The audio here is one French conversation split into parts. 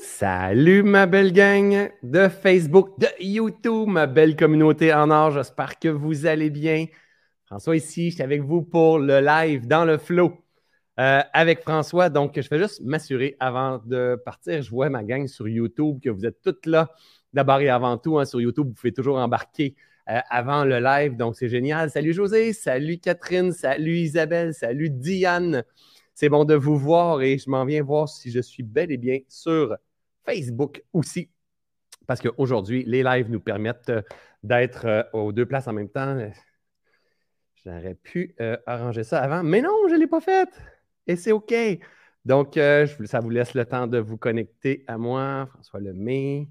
Salut ma belle gang de Facebook, de YouTube, ma belle communauté en or. J'espère que vous allez bien. François ici, je suis avec vous pour le live dans le flow euh, avec François. Donc, je vais juste m'assurer avant de partir. Je vois ma gang sur YouTube que vous êtes toutes là. D'abord et avant tout, hein, sur YouTube, vous pouvez toujours embarquer euh, avant le live. Donc, c'est génial. Salut José, salut Catherine, salut Isabelle, salut Diane. C'est bon de vous voir et je m'en viens voir si je suis bel et bien sur Facebook aussi. Parce qu'aujourd'hui, les lives nous permettent euh, d'être euh, aux deux places en même temps. J'aurais pu euh, arranger ça avant, mais non, je ne l'ai pas fait. Et c'est OK. Donc, ça vous laisse le temps de vous connecter à moi, François Lemay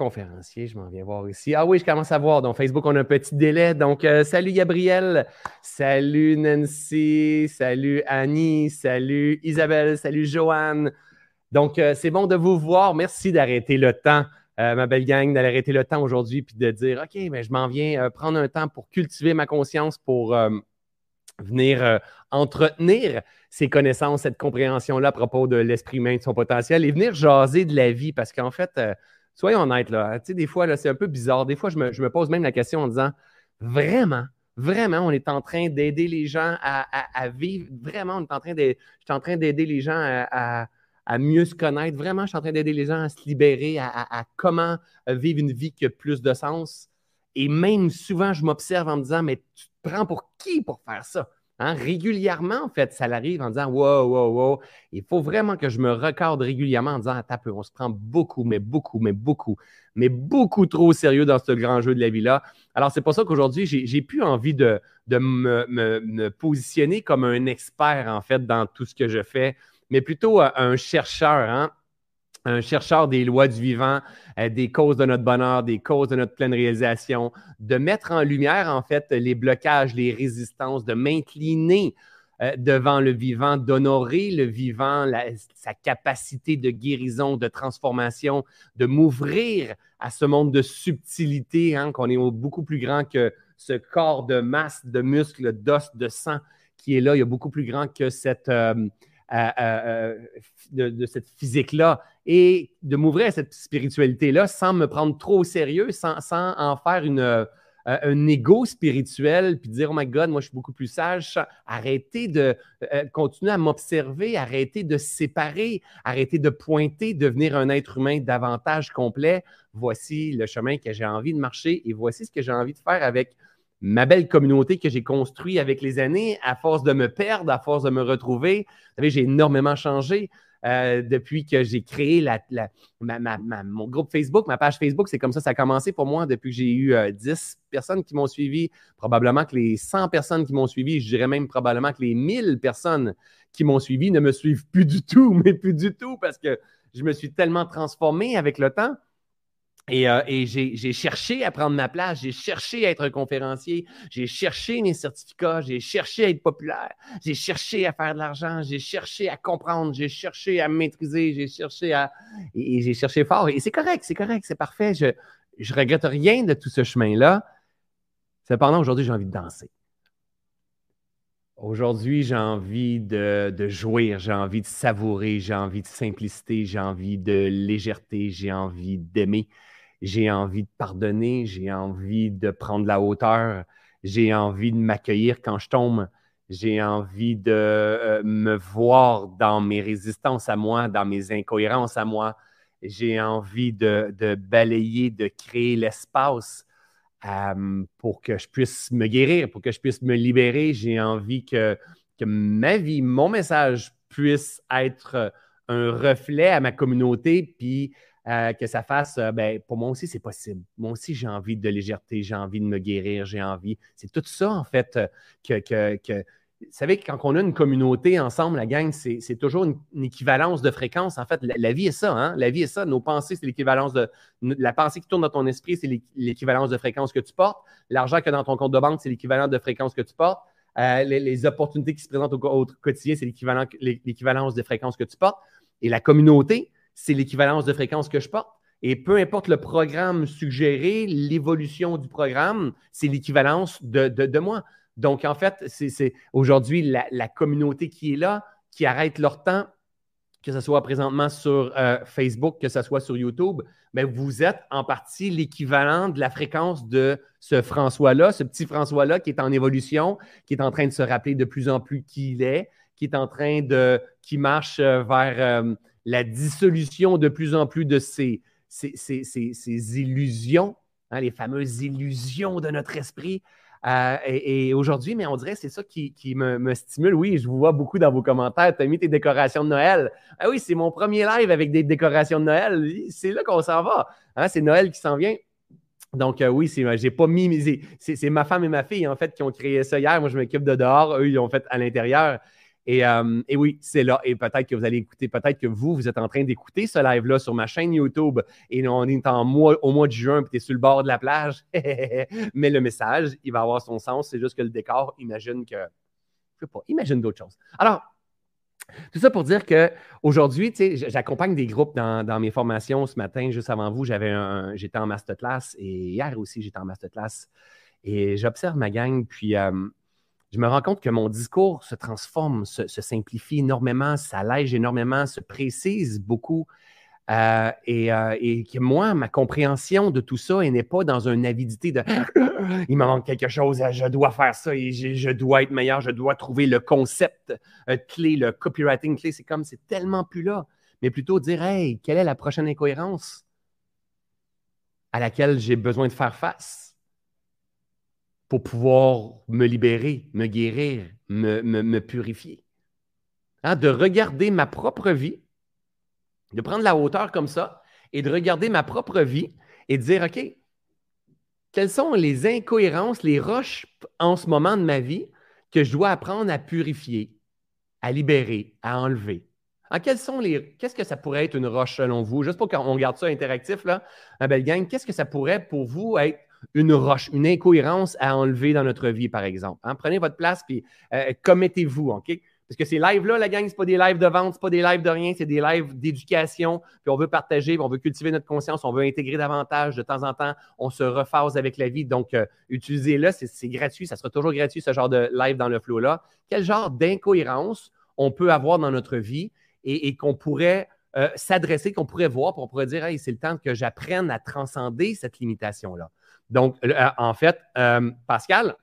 conférencier, je m'en viens voir ici. Ah oui, je commence à voir. Donc, Facebook, on a un petit délai. Donc, euh, salut Gabriel, salut Nancy, salut Annie, salut Isabelle, salut Joanne. Donc, euh, c'est bon de vous voir. Merci d'arrêter le temps, euh, ma belle gang, d'arrêter le temps aujourd'hui puis de dire OK, mais je m'en viens prendre un temps pour cultiver ma conscience, pour venir entretenir ces connaissances, cette compréhension-là à propos de l'esprit humain, de son potentiel et venir jaser de la vie parce qu'en fait, soyons honnêtes, là. Des fois, là, c'est un peu bizarre. Des fois, je me, pose même la question en disant vraiment, vraiment, on est en train d'aider les gens à, vivre? Vraiment, on est en train de. Je suis en train d'aider les gens à, mieux se connaître? Vraiment, je suis en train d'aider les gens à se libérer, à, comment vivre une vie qui a plus de sens? Et même souvent, je m'observe en me disant, mais tu te prends pour qui pour faire ça? Hein, régulièrement, en fait, ça l'arrive en disant Wow, wow, wow. Il faut vraiment que je me recorde régulièrement en disant Attends on se prend beaucoup, mais beaucoup, mais beaucoup, mais beaucoup trop sérieux dans ce grand jeu de la vie-là. Alors, c'est pour ça qu'aujourd'hui, j'ai plus envie de, me, positionner comme un expert, en fait, dans tout ce que je fais, mais plutôt un chercheur. Hein? Un chercheur des lois du vivant, euh, des causes de notre bonheur, des causes de notre pleine réalisation, de mettre en lumière, en fait, les blocages, les résistances, de m'incliner euh, devant le vivant, d'honorer le vivant, sa capacité de guérison, de transformation, de m'ouvrir à ce monde de subtilité, hein, qu'on est beaucoup plus grand que ce corps de masse, de muscles, d'os, de sang qui est là. Il y a beaucoup plus grand que cette... Euh, de, cette physique-là et de m'ouvrir à cette spiritualité-là sans me prendre trop au sérieux, sans, en faire une, euh, un ego spirituel, puis dire, oh my God, moi je suis beaucoup plus sage. Arrêtez de euh, continuer à m'observer, arrêtez de séparer, arrêtez de pointer, devenir un être humain davantage complet. Voici le chemin que j'ai envie de marcher et voici ce que j'ai envie de faire avec ma belle communauté que j'ai construite avec les années, à force de me perdre, à force de me retrouver. Vous savez, j'ai énormément changé. Euh, depuis que j'ai créé mon groupe Facebook, ma page Facebook. C'est comme ça ça a commencé pour moi depuis que j'ai eu 10 euh, personnes qui m'ont suivi. Probablement que les 100 personnes qui m'ont suivi, je dirais même probablement que les 1000 personnes qui m'ont suivi ne me suivent plus du tout, mais plus du tout parce que je me suis tellement transformé avec le temps. Et, euh, j'ai cherché à prendre ma place, j'ai cherché à être un conférencier, j'ai cherché mes certificats, j'ai cherché à être populaire, j'ai cherché à faire de l'argent, j'ai cherché à comprendre, j'ai cherché à maîtriser, j'ai cherché à. Et, j'ai cherché fort. Et c'est correct, c'est correct, c'est parfait. Je ne regrette rien de tout ce chemin-là. Cependant, aujourd'hui, j'ai envie de danser. Aujourd'hui, j'ai envie de, de jouir, j'ai envie de savourer, j'ai envie de simplicité, j'ai envie de légèreté, j'ai envie d'aimer j'ai envie de pardonner, j'ai envie de prendre la hauteur, j'ai envie de m'accueillir quand je tombe, j'ai envie de euh, me voir dans mes résistances à moi, dans mes incohérences à moi, j'ai envie de, balayer, de créer l'espace euh, pour que je puisse me guérir, pour que je puisse me libérer, j'ai envie que, ma vie, mon message puisse être un reflet à ma communauté, euh, que ça fasse, euh, ben, pour moi aussi, c'est possible. Moi aussi, j'ai envie de légèreté, j'ai envie de me guérir, j'ai envie. C'est tout ça, en fait, euh, que, Vous savez, quand on a une communauté ensemble, la gang, c'est toujours une, équivalence de fréquence. En fait, la, vie est ça, hein? La vie est ça. Nos pensées, c'est l'équivalence de. La pensée qui tourne dans ton esprit, c'est l'équivalence de fréquence que tu portes. L'argent que dans ton compte de banque, c'est l'équivalent de fréquence que tu portes. les, opportunités qui se présentent au, au quotidien, c'est l'équivalence de fréquence que tu portes. Et la communauté, c'est l'équivalence de fréquence que je porte. Et peu importe le programme suggéré, l'évolution du programme, c'est l'équivalence de, moi. Donc, en fait, c'est aujourd'hui la, communauté qui est là, qui arrête leur temps que ce soit présentement sur euh, Facebook, que ce soit sur YouTube, mais vous êtes en partie l'équivalent de la fréquence de ce François-là, ce petit François-là qui est en évolution, qui est en train de se rappeler de plus en plus qui il est, qui est en train de, qui marche euh, vers euh, la dissolution de plus en plus de ses, illusions, hein, les fameuses illusions de notre esprit. Euh, et, aujourd'hui, mais on dirait c'est ça qui, me, stimule. Oui, je vous vois beaucoup dans vos commentaires. Tu as mis tes décorations de Noël. Ah oui, c'est mon premier live avec des décorations de Noël. C'est là qu'on s'en va. Hein, c'est Noël qui s'en vient. Donc, oui, c'est, j'ai pas mis. C'est, ma femme et ma fille, en fait, qui ont créé ça hier. Moi, je m'occupe de dehors. Eux, ils l'ont fait à l'intérieur. Euh, et, oui, c'est là. Et peut-être que vous allez écouter, peut-être que vous, vous êtes en train d'écouter ce live-là sur ma chaîne YouTube et on est en mois, au mois de juin, puis tu es sur le bord de la plage. Mais le message, il va avoir son sens. C'est juste que le décor, imagine que. Je sais pas, imagine d'autres choses. Alors, tout ça pour dire qu'aujourd'hui, j'accompagne des groupes dans, mes formations. Ce matin, juste avant vous, j'avais j'étais en masterclass et hier aussi, j'étais en masterclass. Et j'observe ma gang, puis euh, je me rends compte que mon discours se transforme, se, simplifie énormément, s'allège énormément, se précise beaucoup. Euh, euh, et, que moi, ma compréhension de tout ça, elle n'est pas dans une avidité de il me manque quelque chose, je dois faire ça et je, dois être meilleur, je dois trouver le concept euh, clé, le copywriting clé. C'est comme, c'est tellement plus là. Mais plutôt dire, hey, quelle est la prochaine incohérence à laquelle j'ai besoin de faire face? Pour pouvoir me libérer, me guérir, me, purifier. Hein, de regarder ma propre vie, de prendre la hauteur comme ça et de regarder ma propre vie et de dire, OK, quelles sont les incohérences, les roches en ce moment de ma vie que je dois apprendre à purifier, à libérer, à enlever? Hein, sont les, qu'est-ce que ça pourrait être une roche selon vous? Juste pour qu'on garde ça interactif, là, un bel gang, qu'est-ce que ça pourrait pour vous être une roche, une incohérence à enlever dans notre vie, par exemple. Hein? Prenez votre place et euh, commettez-vous, OK? Parce que ces lives-là, la gang, ce pas des lives de vente, ce pas des lives de rien, c'est des lives d'éducation. Puis on veut partager, on veut cultiver notre conscience, on veut intégrer davantage. De temps en temps, on se rephase avec la vie. Donc, euh, utilisez-le, c'est gratuit, ça sera toujours gratuit, ce genre de live dans le flow-là. Quel genre d'incohérence on peut avoir dans notre vie et, qu'on pourrait euh, s'adresser, qu'on pourrait voir, pour on pourrait dire, hey, c'est le temps que j'apprenne à transcender cette limitation-là. Donc, euh, en fait, euh, Pascal,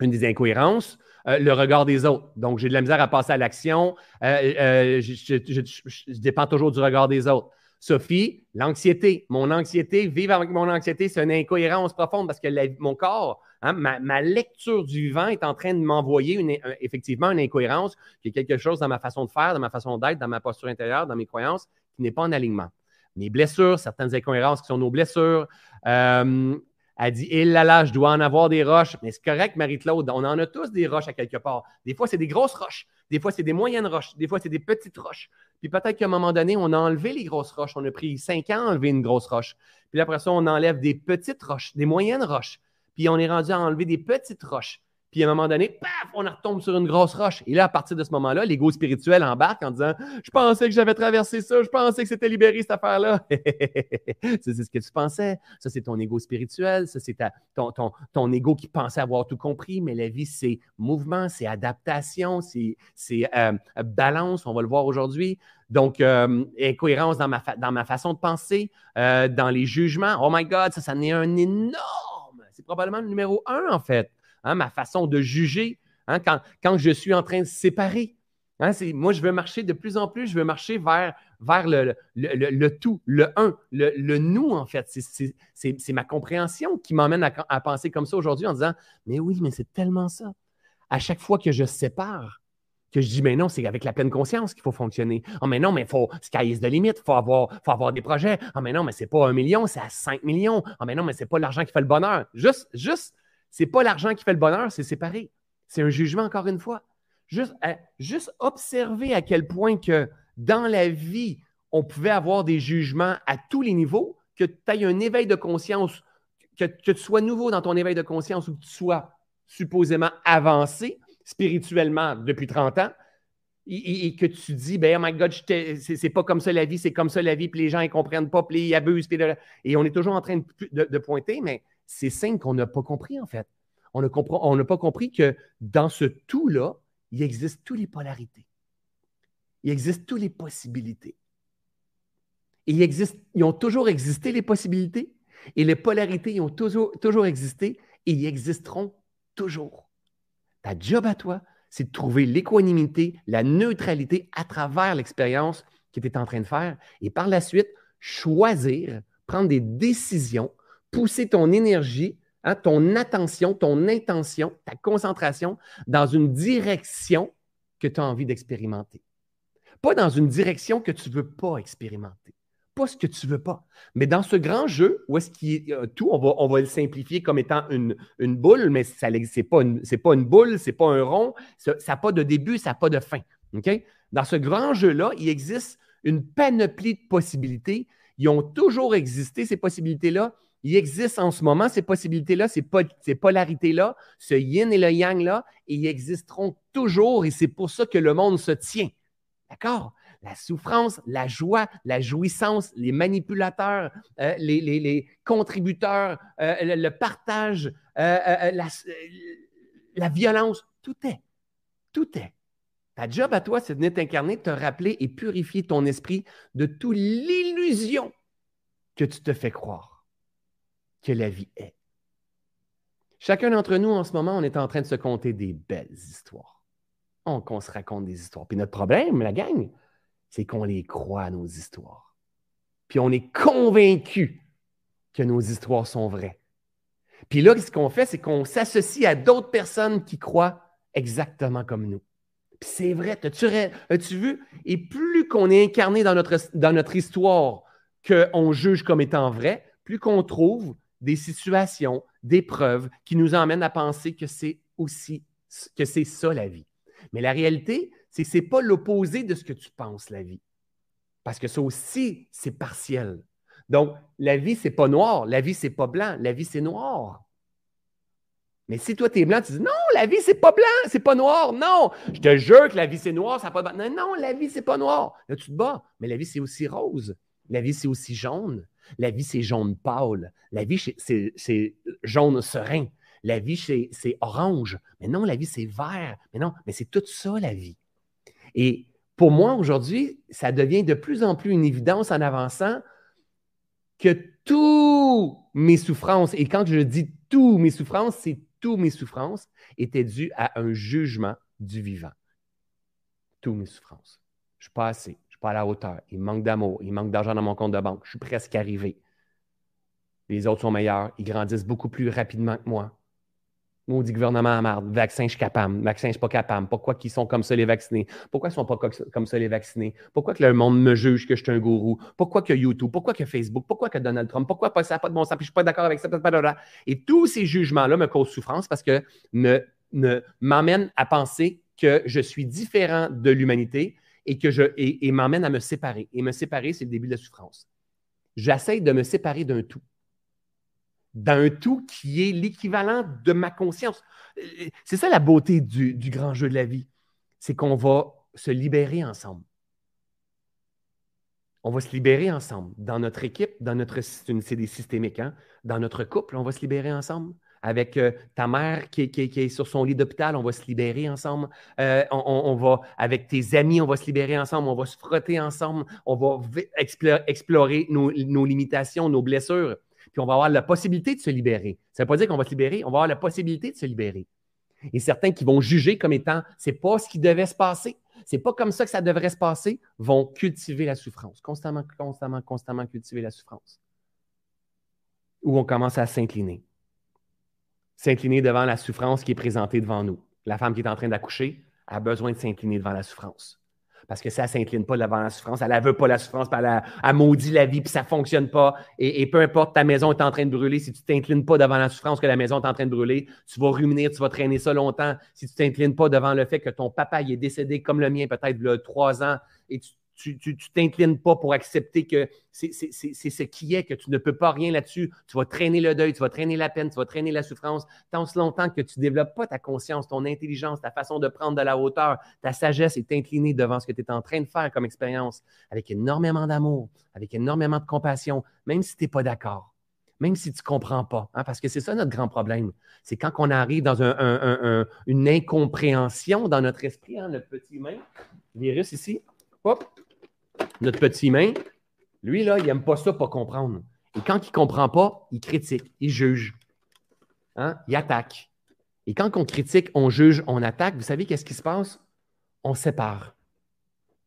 une des incohérences, euh, le regard des autres. Donc, j'ai de la misère à passer à l'action. je, dépends toujours du regard des autres. Sophie, l'anxiété. Mon anxiété, vivre avec mon anxiété, c'est une incohérence profonde parce que mon corps, hein, ma, lecture du vivant est en train de m'envoyer effectivement une incohérence, qui est quelque chose dans ma façon de faire, dans ma façon d'être, dans ma posture intérieure, dans mes croyances, qui n'est pas en alignement. Mes blessures, certaines incohérences qui sont nos blessures, elle dit Eh là là, je dois en avoir des roches. Mais c'est correct, Marie-Claude, on en a tous des roches à quelque part. Des fois, c'est des grosses roches. Des fois, c'est des moyennes roches. Des fois, c'est des petites roches. Puis peut-être qu'à un moment donné, on a enlevé les grosses roches. On a pris cinq ans à enlever une grosse roche. Puis après ça, on enlève des petites roches, des moyennes roches. Puis on est rendu à enlever des petites roches. Puis à un moment donné, paf, on retombe sur une grosse roche. Et là, à partir de ce moment-là, l'ego spirituel embarque en disant Je pensais que j'avais traversé ça, je pensais que c'était libéré cette affaire-là. c'est ce que tu pensais. Ça, c'est ton ego spirituel. Ça, c'est ton, ton, ton ego qui pensait avoir tout compris. Mais la vie, c'est mouvement, c'est adaptation, c'est euh, balance. On va le voir aujourd'hui. Donc, euh, incohérence dans ma, dans ma façon de penser, euh, dans les jugements. Oh my God, ça, ça en est un énorme. C'est probablement le numéro un, en fait. Hein, ma façon de juger, hein, quand, je suis en train de séparer. Hein, moi, je veux marcher de plus en plus, je veux marcher vers, vers le, le, tout, le un, le, nous, en fait. C'est ma compréhension qui m'emmène à, penser comme ça aujourd'hui en disant, mais oui, mais c'est tellement ça. À chaque fois que je sépare, que je dis, mais non, c'est avec la pleine conscience qu'il faut fonctionner. Oh, mais non, mais il faut, sky is the limit, il faut avoir, faut avoir des projets. Oh, mais non, mais c'est pas un million, c'est à cinq millions. Oh, mais non, mais c'est pas l'argent qui fait le bonheur. Juste, juste c'est pas l'argent qui fait le bonheur, c'est séparé. C'est un jugement, encore une fois. Juste, euh, juste observer à quel point que dans la vie, on pouvait avoir des jugements à tous les niveaux, que tu aies un éveil de conscience, que, tu sois nouveau dans ton éveil de conscience ou que tu sois supposément avancé spirituellement depuis 30 ans, et, que tu dis, ben, oh my God, c'est pas comme ça la vie, c'est comme ça la vie, puis les gens ne comprennent pas, puis ils abusent, et on est toujours en train de pointer, mais c'est signe qu'on n'a pas compris, en fait. On n'a pas compris que dans ce tout-là, il existe toutes les polarités. il existe toutes les possibilités. Et il existe, ils ont toujours existé, les possibilités, et les polarités, ils ont toujours, toujours existé, et ils existeront toujours. Ta job à toi, c'est de trouver l'équanimité, la neutralité à travers l'expérience que tu es en train de faire, et par la suite, choisir, prendre des décisions, pousser ton énergie, hein, ton attention, ton intention, ta concentration dans une direction que tu as envie d'expérimenter. Pas dans une direction que tu ne veux pas expérimenter. Pas ce que tu ne veux pas. Mais dans ce grand jeu, où est-ce qu'il y a tout, on va, on le simplifier comme étant une, boule, mais ce n'est pas, une, pas une boule, ce n'est pas un rond, ça n'a pas de début, ça n'a pas de fin. Dans ce grand jeu-là, il existe une panoplie de possibilités. Ils ont toujours existé, ces possibilités-là. Il existe en ce moment ces possibilités-là, ces, polarités-là, ce yin et le yang-là, et ils existeront toujours, et c'est pour ça que le monde se tient. D'accord? La souffrance, la joie, la jouissance, les manipulateurs, euh, les, contributeurs, euh, le, partage, euh, la, la, violence, tout est. Tout est. Ta job à toi, c'est de venir t'incarner, te rappeler et purifier ton esprit de toute l'illusion que tu te fais croire que la vie est. Chacun d'entre nous, en ce moment, on est en train de se conter des belles histoires. On, se raconte des histoires. Puis notre problème, la gang, c'est qu'on les croit, nos histoires. Puis on est convaincu que nos histoires sont vraies. Puis là, ce qu'on fait, c'est qu'on s'associe à d'autres personnes qui croient exactement comme nous. Puis c'est vrai, as-tu, vu? Et plus qu'on est incarné dans notre, dans notre histoire qu'on juge comme étant vrai, plus qu'on trouve des situations, des preuves qui nous emmènent à penser que c'est aussi que c'est ça la vie. Mais la réalité, c'est que ce n'est pas l'opposé de ce que tu penses, la vie. Parce que ça aussi, c'est partiel. Donc, la vie, ce n'est pas noir, la vie, ce n'est pas blanc, la vie, c'est noir. Mais si toi, tu es blanc, tu dis non, la vie, c'est pas blanc, c'est pas noir. Non, je te jure que la vie, c'est noir, ça pas de. Non, non, la vie, c'est pas noir. Là, tu te bats. Mais la vie, c'est aussi rose. La vie, c'est aussi jaune. La vie, c'est jaune pâle. La vie, c'est jaune serein. La vie, c'est orange. Mais non, la vie, c'est vert. Mais non, mais c'est tout ça, la vie. Et pour moi, aujourd'hui, ça devient de plus en plus une évidence en avançant que toutes mes souffrances, et quand je dis toutes mes souffrances, c'est toutes mes souffrances, étaient dues à un jugement du vivant. Toutes mes souffrances. Je ne suis pas assez, pas à la hauteur, il manque d'amour, il manque d'argent dans mon compte de banque, je suis presque arrivé. Les autres sont meilleurs, ils grandissent beaucoup plus rapidement que moi. Maudit gouvernement à marde. Vaccin, je suis capable. Vaccin, je suis pas capable. Pourquoi ils sont comme ça, les vaccinés? Pourquoi ils sont pas comme ça, les vaccinés? Pourquoi que le monde me juge que je suis un gourou? Pourquoi que YouTube? Pourquoi que Facebook? Pourquoi que Donald Trump? Pourquoi ça n'a pas de bon sens? Puis je suis pas d'accord avec ça. Et tous ces jugements-là me causent souffrance parce que me, m'amènent à penser que je suis différent de l'humanité et que je et, m'emmènent à me séparer. Et me séparer, c'est le début de la souffrance. J'essaie de me séparer d'un tout d'un tout qui est l'équivalent de ma conscience. C'est ça la beauté du, grand jeu de la vie. C'est qu'on va se libérer ensemble. On va se libérer ensemble. Dans notre équipe, dans notre c'est des systémiques, hein? dans notre couple, on va se libérer ensemble. Avec euh, ta mère qui, est sur son lit d'hôpital, on va se libérer ensemble. Euh, on, va, avec tes amis, on va se libérer ensemble. On va se frotter ensemble. On va explorer nos limitations, nos blessures puis on va avoir la possibilité de se libérer. Ça ne veut pas dire qu'on va se libérer, on va avoir la possibilité de se libérer. Et certains qui vont juger comme étant c'est pas ce qui devait se passer, c'est pas comme ça que ça devrait se passer, vont cultiver la souffrance, constamment, constamment, constamment cultiver la souffrance. Ou on commence à s'incliner. S'incliner devant la souffrance qui est présentée devant nous. La femme qui est en train d'accoucher a besoin de s'incliner devant la souffrance. Parce que ça ne s'incline pas devant la souffrance, elle ne veut pas la souffrance, elle, maudit la vie, puis ça ne fonctionne pas. Et, peu importe, ta maison est en train de brûler, si tu ne t'inclines pas devant la souffrance que la maison est en train de brûler, tu vas ruminer, tu vas traîner ça longtemps. Si tu ne t'inclines pas devant le fait que ton papa est décédé comme le mien, peut-être y a trois ans, et tu tu ne t'inclines pas pour accepter que c'est ce qui est, que tu ne peux pas rien là-dessus. Tu vas traîner le deuil, tu vas traîner la peine, tu vas traîner la souffrance tant si longtemps que tu ne développes pas ta conscience, ton intelligence, ta façon de prendre de la hauteur, ta sagesse est inclinée devant ce que tu es en train de faire comme expérience, avec énormément d'amour, avec énormément de compassion, même si tu n'es pas d'accord même si tu ne comprends pas. Hein, parce que c'est ça notre grand problème. C'est quand on arrive dans une incompréhension dans notre esprit, hein, notre petit humain, virus ici, hop, notre petit main, lui, là, il n'aime pas ça, pas comprendre. Et quand il ne comprend pas, il critique, il juge. Hein? Il attaque. Et quand on critique, on juge, on attaque, vous savez qu'est-ce qui se passe? On sépare.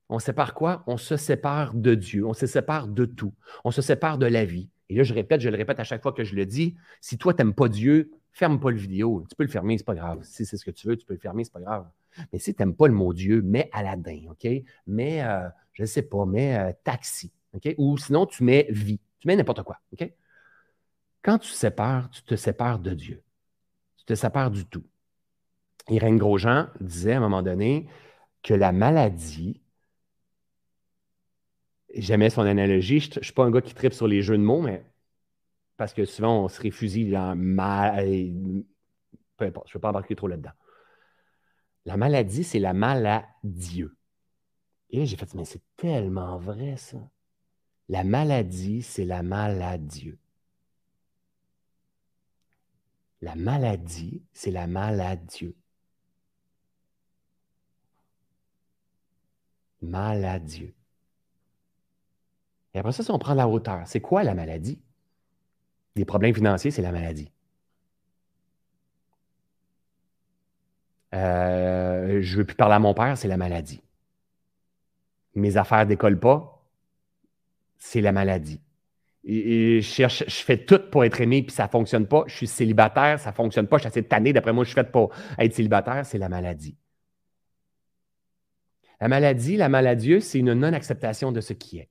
On sépare quoi? On se sépare de Dieu, on se sépare de tout, on se sépare de la vie. Et là, je répète, je le répète à chaque fois que je le dis, si toi, tu n'aimes pas Dieu, ferme pas le vidéo. Tu peux le fermer, c'est pas grave. Si c'est ce que tu veux, tu peux le fermer, c'est pas grave. Mais si tu n'aimes pas le mot Dieu, mets Aladdin, OK? Mets, euh, je ne sais pas, mets euh, taxi, OK? Ou sinon, tu mets vie. Tu mets n'importe quoi, OK? Quand tu sépares, tu te sépares de Dieu. Tu te sépares du tout. Irène Grosjean disait à un moment donné que la maladie, j'aimais son analogie, je ne suis pas un gars qui tripe sur les jeux de mots, mais parce que souvent on se réfugie dans mal. Peu importe, je ne vais pas embarquer trop là-dedans. La maladie, c'est la maladieu. Et là, j'ai fait, mais c'est tellement vrai, ça. La maladie, c'est la maladieu. La maladie, c'est la maladieu. Maladieu. Et après ça, si on prend la hauteur, c'est quoi la maladie? Les problèmes financiers, c'est la maladie. Euh, je ne veux plus parler à mon père, c'est la maladie. Mes affaires ne décollent pas, c'est la maladie. Je, cherche, je fais tout pour être aimé, puis ça ne fonctionne pas. Je suis célibataire, ça ne fonctionne pas. Je suis assez tanné. D'après moi, je suis fait pour être célibataire, c'est la maladie. La maladie, la maladie, c'est une non-acceptation de ce qui est.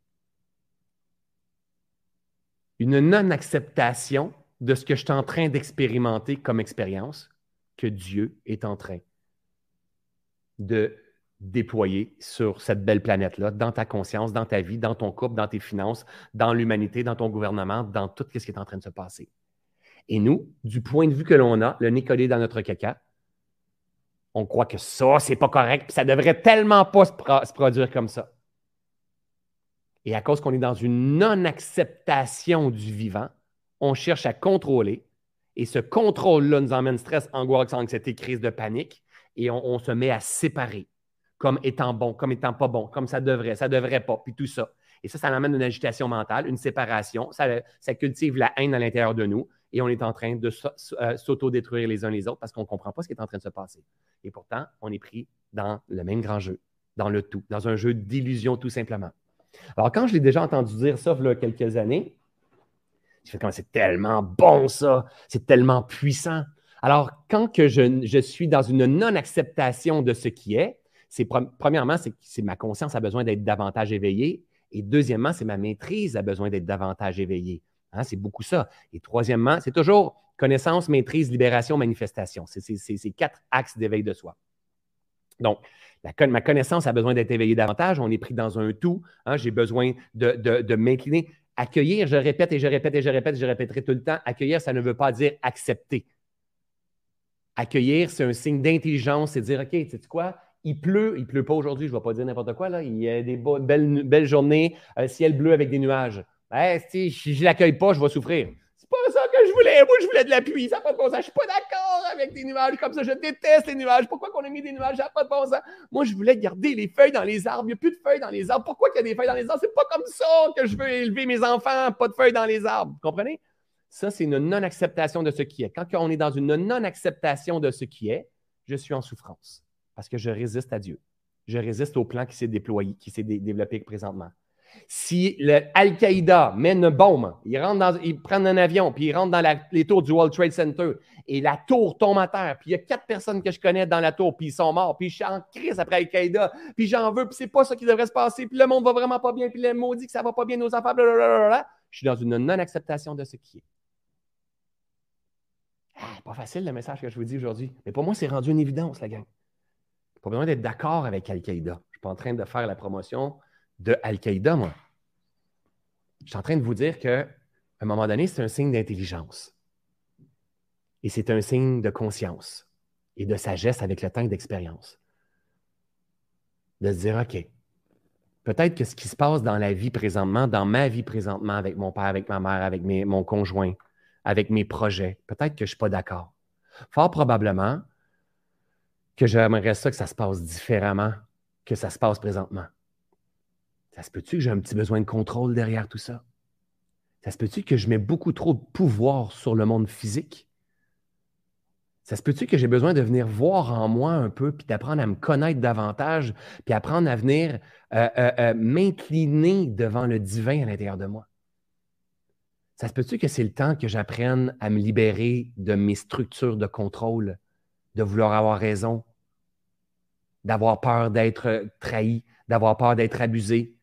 Une non-acceptation de ce que je suis en train d'expérimenter comme expérience que Dieu est en train de déployer sur cette belle planète-là, dans ta conscience, dans ta vie, dans ton couple, dans tes finances, dans l'humanité, dans ton gouvernement, dans tout ce qui est en train de se passer. Et nous, du point de vue que l'on a, le nez collé dans notre caca, on croit que ça, c'est pas correct, puis ça devrait tellement pas se, produire comme ça. Et à cause qu'on est dans une non-acceptation du vivant, on cherche à contrôler, et ce contrôle-là nous emmène stress, angoisse, anxiété, crise de panique, et on se met à séparer comme étant bon, comme étant pas bon, comme ça devrait, ça devrait pas, puis tout ça. Et ça, ça amène une agitation mentale, une séparation, ça, ça cultive la haine à l'intérieur de nous et on est en train de euh, s'auto-détruire les uns les autres parce qu'on ne comprend pas ce qui est en train de se passer. Et pourtant, on est pris dans le même grand jeu, dans le tout, dans un jeu d'illusion tout simplement. Alors, quand je l'ai déjà entendu dire ça il y a quelques années, je fais comme c'est tellement bon ça, c'est tellement puissant. Alors, quand que je, suis dans une non-acceptation de ce qui est, c'est premièrement, c'est ma conscience a besoin d'être davantage éveillée. Et deuxièmement, c'est ma maîtrise a besoin d'être davantage éveillée. Hein, c'est beaucoup ça. Et troisièmement, c'est toujours connaissance, maîtrise, libération, manifestation. C'est ces quatre axes d'éveil de soi. Donc, ma connaissance a besoin d'être éveillée davantage. On est pris dans un tout. Hein, j'ai besoin de, m'incliner. Accueillir, je répète et je répète et je répète, je répéterai tout le temps. Accueillir, ça ne veut pas dire accepter. Accueillir, c'est un signe d'intelligence, c'est dire, OK, tu sais quoi, il pleut, il pleut pas aujourd'hui, je ne vais pas dire n'importe quoi, il y a des belles, journées, un ciel bleu avec des nuages. Ben, si je ne l'accueille pas, je vais souffrir. C'est pas ça je voulais. Moi, je voulais de la pluie. Ça n'a pas de bon sens. Je suis pas d'accord avec des nuages comme ça. Je déteste les nuages. Pourquoi qu'on a mis des nuages? Ça n'a pas de bon sens. Moi, je voulais garder les feuilles dans les arbres. Il n'y a plus de feuilles dans les arbres. Pourquoi il y a des feuilles dans les arbres? C'est pas comme ça que je veux élever mes enfants. Pas de feuilles dans les arbres. Vous comprenez? Ça, c'est une non-acceptation de ce qui est. Quand on est dans une non-acceptation de ce qui est, je suis en souffrance parce que je résiste à Dieu. Je résiste au plan qui s'est déployé, qui s'est développé présentement. Si Al-Qaïda met une bombe, ils, rentrent prennent un avion, puis ils rentrent dans les tours du World Trade Center, et la tour tombe à terre, puis il y a quatre personnes que je connais dans la tour, puis ils sont morts, puis je suis en crise après Al-Qaïda, puis j'en veux, puis c'est pas ça qui devrait se passer, puis le monde va vraiment pas bien, puis le monde dit que ça va pas bien, nos enfants, blablabla. Je suis dans une non-acceptation de ce qui est. Ah, pas facile le message que je vous dis aujourd'hui, mais pour moi, c'est rendu une évidence, la gang pas besoin d'être d'accord avec Al-Qaïda. Je suis pas en train de faire la promotion de Al-Qaïda, moi. Je suis en train de vous dire qu'à un moment donné, c'est un signe d'intelligence. Et c'est un signe de conscience et de sagesse avec le temps d'expérience. De se dire, OK, peut-être que ce qui se passe dans la vie présentement, dans ma vie présentement, avec mon père, avec ma mère, avec mon conjoint, avec mes projets, peut-être que je ne suis pas d'accord. Fort probablement, que j'aimerais ça que ça se passe différemment que ça se passe présentement. Ça se peut-tu que j'ai un petit besoin de contrôle derrière tout ça? Ça se peut-tu que je mets beaucoup trop de pouvoir sur le monde physique? Ça se peut-tu que j'ai besoin de venir voir en moi un peu, puis d'apprendre à me connaître davantage, puis apprendre à venir euh, euh, euh, m'incliner devant le divin à l'intérieur de moi? Ça se peut-tu que c'est le temps que j'apprenne à me libérer de mes structures de contrôle, de vouloir avoir raison, d'avoir peur d'être trahi, d'avoir peur d'être abusé,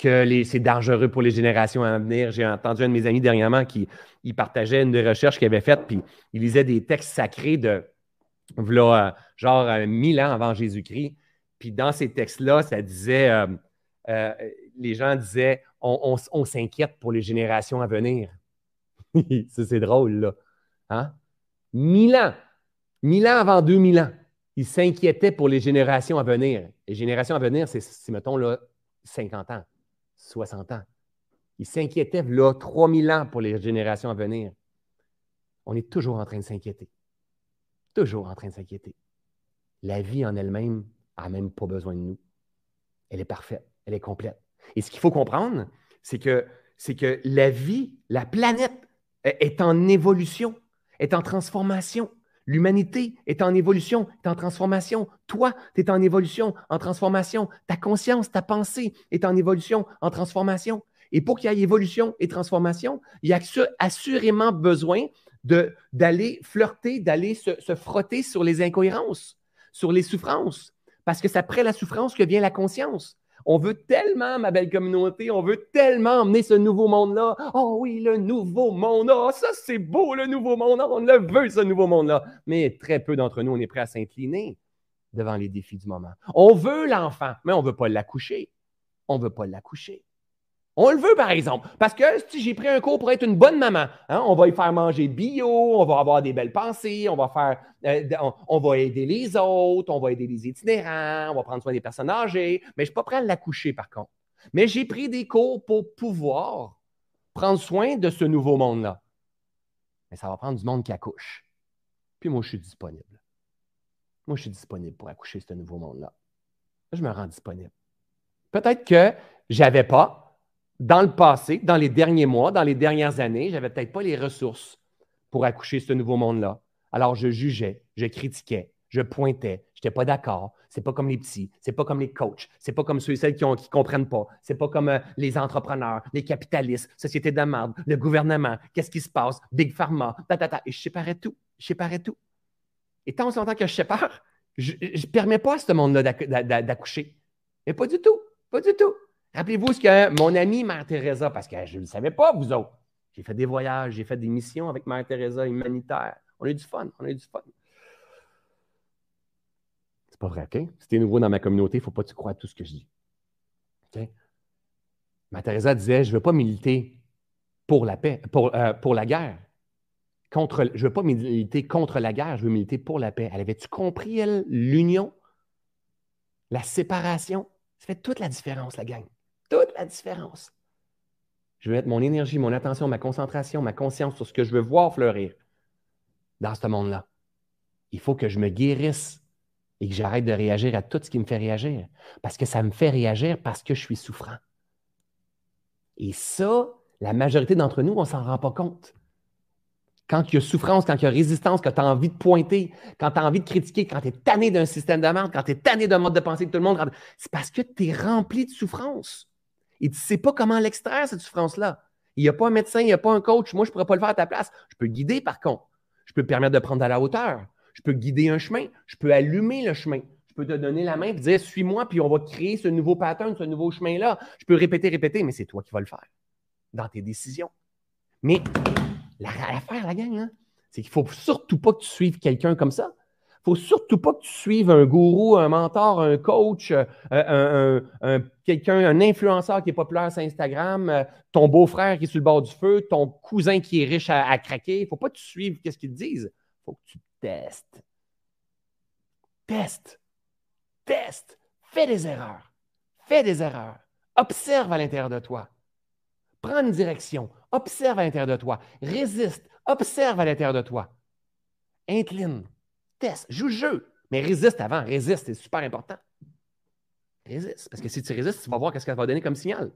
que c'est dangereux pour les générations à venir. J'ai entendu un de mes amis dernièrement qui il partageait une des recherches qu'il avait faites, puis il lisait des textes sacrés de voilà, genre euh, mille ans avant Jésus-Christ. Puis dans ces textes-là, ça disait, euh, euh, les gens disaient, on, s'inquiète pour les générations à venir. ça, c'est drôle, là. Hein? Mille ans. Mille ans avant 2000 ans. Ils s'inquiétaient pour les générations à venir. Les générations à venir, c'est, mettons, là, 50 ans. 60 ans. Il s'inquiétait là 3000 ans pour les générations à venir. On est toujours en train de s'inquiéter. Toujours en train de s'inquiéter. La vie en elle-même n'a même pas besoin de nous. Elle est parfaite, elle est complète. Et ce qu'il faut comprendre, c'est que, c'est que la vie, la planète est en évolution, est en transformation. L'humanité est en évolution, est en transformation. Toi, tu es en évolution, en transformation. Ta conscience, ta pensée est en évolution, en transformation. Et pour qu'il y ait évolution et transformation, il y a assurément besoin d'aller flirter, d'aller se, se, frotter sur les incohérences, sur les souffrances. Parce que c'est après la souffrance que vient la conscience. On veut tellement, ma belle communauté, on veut tellement emmener ce nouveau monde-là. Oh oui, le nouveau monde. Oh, ça, c'est beau, le nouveau monde. On le veut, ce nouveau monde-là. Mais très peu d'entre nous, on est prêt à s'incliner devant les défis du moment. On veut l'enfant, mais on ne veut pas l'accoucher. On ne veut pas l'accoucher. On le veut, par exemple, parce que si j'ai pris un cours pour être une bonne maman, hein, on va y faire manger bio, on va avoir des belles pensées, on va faire, euh, on, va aider les autres, on va aider les itinérants, on va prendre soin des personnes âgées, mais je ne suis pas prêt à l'accoucher, par contre. Mais j'ai pris des cours pour pouvoir prendre soin de ce nouveau monde-là. Mais ça va prendre du monde qui accouche. Puis moi, je suis disponible. Moi, je suis disponible pour accoucher ce nouveau monde-là. Je me rends disponible. Peut-être que je n'avais pas, dans le passé, dans les derniers mois, dans les dernières années, je n'avais peut-être pas les ressources pour accoucher ce nouveau monde-là. Alors, je jugeais, je critiquais, je pointais, je n'étais pas d'accord. C'est pas comme les petits, c'est pas comme les coachs, c'est pas comme ceux et celles qui ne comprennent pas, c'est pas comme euh, les entrepreneurs, les capitalistes, société de le gouvernement, qu'est-ce qui se passe, Big Pharma, ta, ta, ta. Et je séparais tout, je séparais tout. Et tant longtemps que je sépare, je ne permets pas à ce monde-là d'accoucher. Mais pas du tout, pas du tout. Rappelez-vous ce que mon ami Mère Teresa, parce que je ne le savais pas, vous autres. J'ai fait des voyages, j'ai fait des missions avec Mère Teresa humanitaire. On a eu du fun, on a eu du fun. C'est pas vrai, OK? Si tu es nouveau dans ma communauté, il ne faut pas que tu crois à tout ce que je dis. OK? Mère Teresa disait Je ne veux pas militer pour la paix, pour, euh, la guerre. Je ne veux pas militer contre la guerre, je veux militer pour la paix. Elle avait-tu compris, elle, l'union, la séparation? Ça fait toute la différence, la gang toute la différence. Je vais mettre mon énergie, mon attention, ma concentration, ma conscience sur ce que je veux voir fleurir dans ce monde-là. Il faut que je me guérisse et que j'arrête de réagir à tout ce qui me fait réagir. Parce que ça me fait réagir parce que je suis souffrant. Et ça, la majorité d'entre nous, on ne s'en rend pas compte. Quand il y a souffrance, quand il y a résistance, quand tu as envie de pointer, quand tu as envie de critiquer, quand tu es tanné d'un système de quand tu es tanné d'un mode de pensée de tout le monde, c'est parce que tu es rempli de souffrance. Et tu ne sais pas comment l'extraire, cette souffrance-là. Il n'y a pas un médecin, il n'y a pas un coach. Moi, je ne pourrais pas le faire à ta place. Je peux guider, par contre. Je peux te permettre de prendre à la hauteur. Je peux guider un chemin. Je peux allumer le chemin. Je peux te donner la main et dire suis-moi, puis on va créer ce nouveau pattern, ce nouveau chemin-là. Je peux répéter, répéter, mais c'est toi qui vas le faire dans tes décisions. Mais l'affaire, la gang, hein, c'est qu'il ne faut surtout pas que tu suives quelqu'un comme ça faut surtout pas que tu suives un gourou, un mentor, un coach, euh, un, quelqu'un, un influenceur qui est populaire sur Instagram, euh, ton beau-frère qui est sur le bord du feu, ton cousin qui est riche à, craquer. Il ne faut pas que tu suives ce qu'ils te disent. Faut que tu testes. Teste. Teste. Fais des erreurs. Fais des erreurs. Observe à l'intérieur de toi. Prends une direction. Observe à l'intérieur de toi. Résiste. Observe à l'intérieur de toi. Incline teste, joue le jeu, mais résiste avant, résiste, c'est super important. Résiste. Parce que si tu résistes, tu vas voir ce qu'elle va donner comme signal.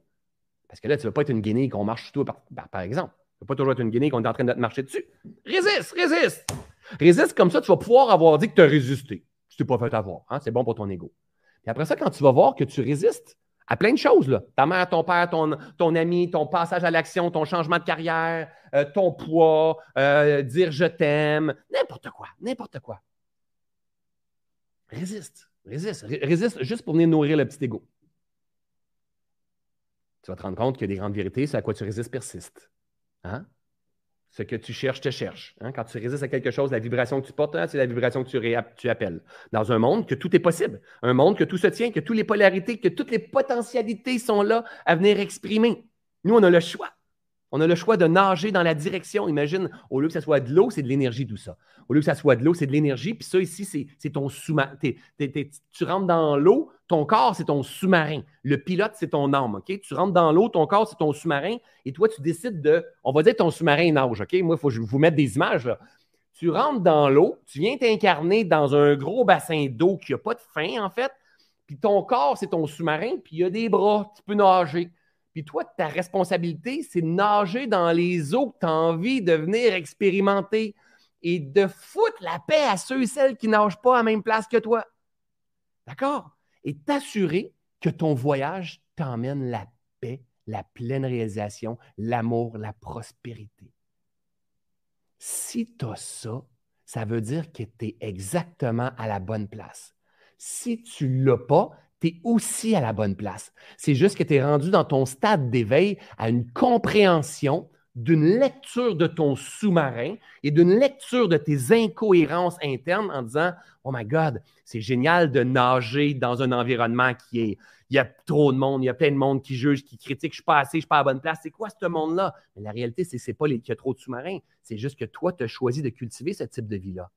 Parce que là, tu ne vas pas être une guinée qu'on marche sur toi, par, exemple. Tu ne vas pas toujours être une guinée qu'on est en train de te marcher dessus. Résiste, résiste. Résiste comme ça, tu vas pouvoir avoir dit que tu as résisté. Tu t'es pas fait avoir. Hein? C'est bon pour ton ego. Et après ça, quand tu vas voir que tu résistes à plein de choses, ta mère, ton père, ton, ton ami, ton passage à l'action, ton changement de carrière, euh, ton poids, euh, dire je t'aime, n'importe quoi, n'importe quoi. Résiste, résiste, résiste juste pour venir nourrir le petit ego. Tu vas te rendre compte que des grandes vérités, c'est à quoi tu résistes persiste. Hein? Ce que tu cherches te cherche. Hein? Quand tu résistes à quelque chose, la vibration que tu portes, hein, c'est la vibration que tu, tu, appelles. Dans un monde que tout est possible, un monde que tout se tient, que toutes les polarités, que toutes les potentialités sont là à venir exprimer. Nous, on a le choix. On a le choix de nager dans la direction. Imagine, au lieu que ce soit de l'eau, c'est de l'énergie, tout ça. Au lieu que ça soit de l'eau, c'est de l'énergie. Puis ça, ici, c'est ton sous-marin. Tu rentres dans l'eau, ton corps, c'est ton sous-marin. Le pilote, c'est ton âme. Tu rentres dans l'eau, ton corps, c'est ton sous-marin. Et toi, tu décides de. On va dire ton sous-marin nage. Moi, il faut que je vous mette des images. Tu rentres dans l'eau, tu viens t'incarner dans un gros bassin d'eau qui n'a pas de fin, en fait. Puis ton corps, c'est ton sous-marin. Puis il y a des bras. Tu peux nager. Puis toi, ta responsabilité, c'est de nager dans les eaux que tu as envie de venir expérimenter et de foutre la paix à ceux et celles qui nagent pas à la même place que toi. D'accord? Et t'assurer que ton voyage t'emmène la paix, la pleine réalisation, l'amour, la prospérité. Si tu as ça, ça veut dire que tu es exactement à la bonne place. Si tu ne l'as pas, tu es aussi à la bonne place. C'est juste que tu es rendu dans ton stade d'éveil à une compréhension d'une lecture de ton sous-marin et d'une lecture de tes incohérences internes en disant Oh my God, c'est génial de nager dans un environnement qui est. Il y a trop de monde, il y a plein de monde qui juge, qui critique, je ne suis pas assez, je ne suis pas à la bonne place. C'est quoi ce monde-là? Mais la réalité, c'est qu'il y a trop de sous-marins. C'est juste que toi, tu as choisi de cultiver ce type de vie-là.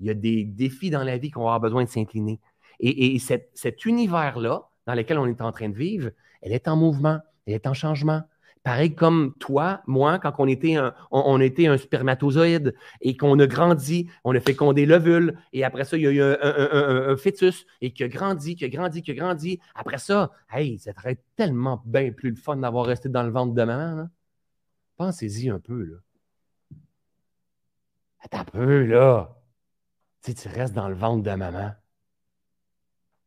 Il y a des défis dans la vie qu'on va avoir besoin de s'incliner. Et, cet univers-là, dans lequel on est en train de vivre, elle est en mouvement, elle est en changement. Pareil comme toi, moi, quand on était un, on, était un spermatozoïde et qu'on a grandi, on a fécondé l'ovule, et après ça, il y a eu un, fœtus et qui a grandi, qui a grandi, qui a grandi. Après ça, hey, ça serait tellement bien plus le fun d'avoir resté dans le ventre de maman. Hein? Pensez-y un peu, là. Attends un peu, là. Tu tu restes dans le ventre de maman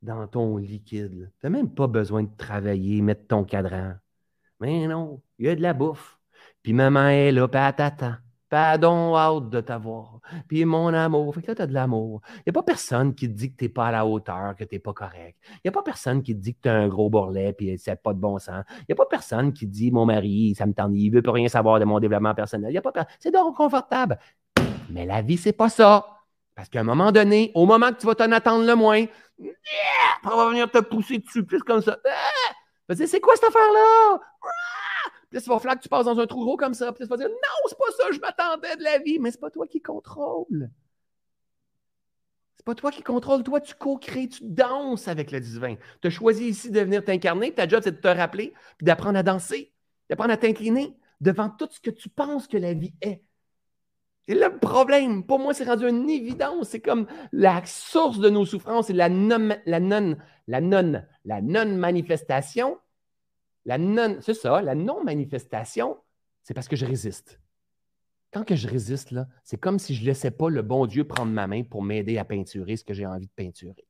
dans ton liquide. Tu n'as même pas besoin de travailler, mettre ton cadran. Mais non, il y a de la bouffe. Puis maman est là, puis elle t'attend. Pardon, hâte de t'avoir. Puis mon amour. Fait que là, tu as de l'amour. Il n'y a pas personne qui te dit que tu n'es pas à la hauteur, que tu n'es pas correct. Il n'y a pas personne qui te dit que tu as un gros bourrelet puis c'est pas de bon sens. Il n'y a pas personne qui dit mon mari, ça me tente, il ne veut plus rien savoir de mon développement personnel. Y a pas C'est donc confortable. Mais la vie, c'est pas ça. Parce qu'à un moment donné, au moment que tu vas t'en attendre le moins, on va venir te pousser dessus, plus comme ça. Ah! c'est quoi cette affaire-là? Ah! Puis il va falloir que tu passes dans un trou gros comme ça. Puis tu vas dire, non, c'est pas ça, je m'attendais de la vie. Mais c'est pas toi qui contrôle. C'est pas toi qui contrôle. Toi, tu co-crées, tu danses avec le divin. Tu as choisi ici de venir t'incarner. Ta job, c'est de te rappeler, puis d'apprendre à danser, d'apprendre à t'incliner devant tout ce que tu penses que la vie est. C'est le problème. Pour moi, c'est rendu une évidence. C'est comme la source de nos souffrances, c'est la non, la non, la non, la non-manifestation. La non, c'est ça, la non-manifestation, c'est parce que je résiste. Quand que je résiste, c'est comme si je ne laissais pas le bon Dieu prendre ma main pour m'aider à peinturer ce que j'ai envie de peinturer.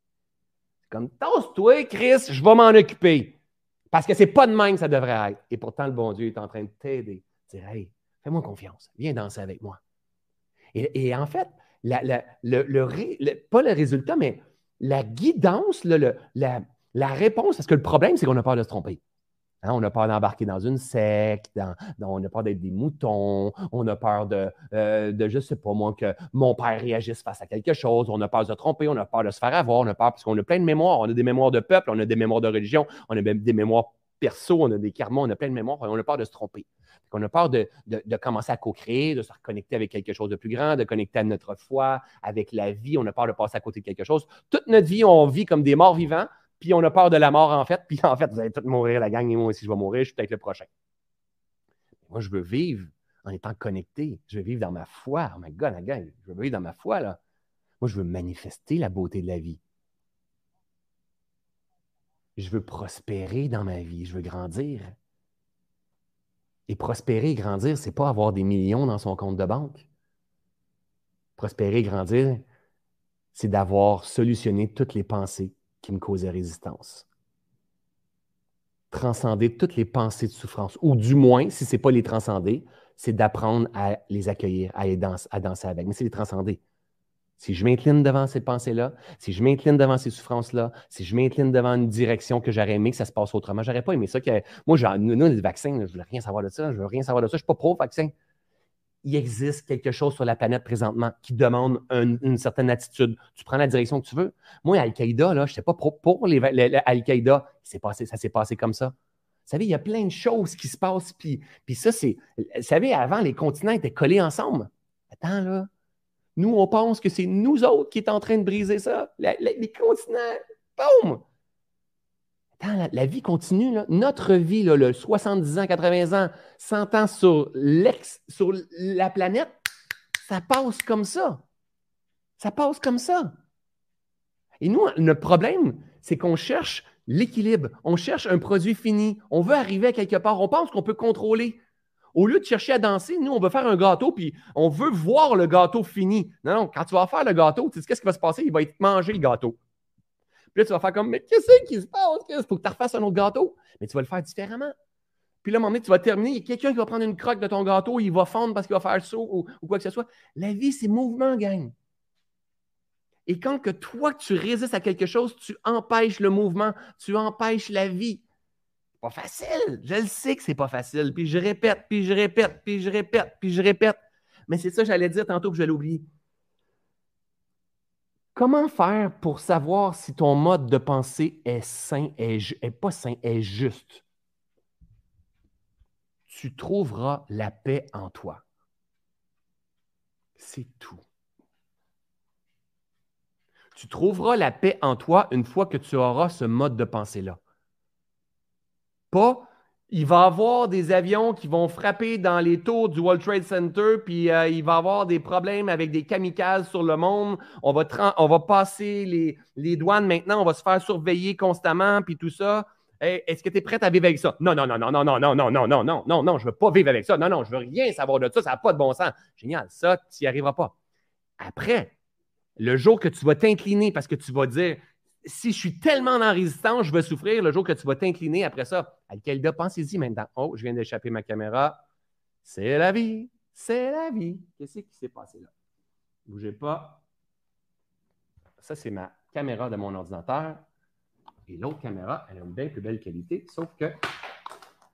C'est comme, tasse-toi, Chris, je vais m'en occuper. Parce que c'est pas de même que ça devrait être. Et pourtant, le bon Dieu est en train de t'aider. Dire, hey, fais-moi confiance, viens danser avec moi. Et, en fait, pas le résultat, mais la guidance, la, réponse, parce que le problème, c'est qu'on a peur de se tromper. Hein, on a peur d'embarquer dans une secte, on a peur d'être des moutons, on a peur de, euh, de, je ne sais pas moi, que mon père réagisse face à quelque chose, on a peur de se tromper, on a peur de se faire avoir, on a peur parce qu'on a plein de mémoires, on a des mémoires de peuple, on a des mémoires de religion, on a des mémoires perso, on a des karmas, on a plein de mémoires, on a peur de se tromper. On a peur de, commencer à co-créer, de se reconnecter avec quelque chose de plus grand, de connecter à notre foi, avec la vie. On a peur de passer à côté de quelque chose. Toute notre vie, on vit comme des morts vivants, puis on a peur de la mort en fait. Puis en fait, vous allez tous mourir, la gang, et moi aussi, je vais mourir, je suis peut-être le prochain. Moi, je veux vivre en étant connecté. Je veux vivre dans ma foi. Oh my God, la gang, je veux vivre dans ma foi, là. Moi, je veux manifester la beauté de la vie. Je veux prospérer dans ma vie, je veux grandir. Et prospérer et grandir, ce n'est pas avoir des millions dans son compte de banque. Prospérer et grandir, c'est d'avoir solutionné toutes les pensées qui me causaient résistance. Transcender toutes les pensées de souffrance, ou du moins, si ce n'est pas les transcender, c'est d'apprendre à les accueillir, à, danser, à danser avec. Mais c'est les transcender. Si je m'incline devant ces pensées-là, si je m'incline devant ces souffrances-là, si je m'incline devant une direction que j'aurais aimé que ça se passe autrement, j'aurais pas aimé ça. Moi, nous, les vaccins, je voulais rien savoir de ça, je veux rien savoir de ça, je suis pas pro-vaccin. Il existe quelque chose sur la planète présentement qui demande une certaine attitude. Tu prends la direction que tu veux. Moi, Al-Qaïda, je ne sais pas pro pour Al-Qaïda, ça s'est passé comme ça. Vous savez, il y a plein de choses qui se passent. Puis ça, c'est. Vous savez, avant, les continents étaient collés ensemble. Attends, là. Nous, on pense que c'est nous autres qui est en train de briser ça. les continents, boum! La, vie continue. Notre vie, là, le 70 ans, 80 ans, 100 ans sur, l'ex, sur la planète, ça passe comme ça. Ça passe comme ça. Et nous, notre problème, c'est qu'on cherche l'équilibre. On cherche un produit fini. On veut arriver à quelque part. On pense qu'on peut contrôler. Au lieu de chercher à danser, nous, on veut faire un gâteau, puis on veut voir le gâteau fini. Non, non, quand tu vas faire le gâteau, tu sais qu'est-ce qui va se passer? Il va être mangé, le gâteau. Puis là, tu vas faire comme, mais qu'est-ce qui se passe? Il faut que tu refasses un autre gâteau. Mais tu vas le faire différemment. Puis là, à un moment donné, tu vas terminer, il y a quelqu'un qui va prendre une croque de ton gâteau, il va fondre parce qu'il va faire saut ou, quoi que ce soit. La vie, c'est mouvement, gang. Et quand que toi, tu résistes à quelque chose, tu empêches le mouvement, tu empêches la vie. Pas facile. Je le sais que c'est pas facile. Puis je répète, puis je répète, puis je répète, puis je répète. Mais c'est ça que j'allais dire tantôt que je l'ai Comment faire pour savoir si ton mode de pensée est sain, est pas sain, est juste? Tu trouveras la paix en toi. C'est tout. Tu trouveras la paix en toi une fois que tu auras ce mode de pensée-là. Pas, il va avoir des avions qui vont frapper dans les tours du World Trade Center, puis euh, il va avoir des problèmes avec des kamikazes sur le monde. On va, on va passer les, les, douanes maintenant, on va se faire surveiller constamment, puis tout ça. Est-ce que tu es prête à vivre avec ça? Non, non, non, non, non, non, non, non, non, non, non, non, non, je veux pas vivre avec ça. Non, non, je veux rien savoir de ça, ça n'a pas de bon sens. Génial, ça, tu n'y arriveras pas. Après, le jour que tu vas t'incliner parce que tu vas dire si je suis tellement en résistance, je vais souffrir le jour que tu vas t'incliner après ça. Al-Qaïda, pensez-y maintenant. Oh, je viens d'échapper ma caméra. C'est la vie. C'est la vie. Qu'est-ce qui s'est passé là? Bougez pas. Ça, c'est ma caméra de mon ordinateur. Et l'autre caméra, elle a une bien plus belle qualité, sauf que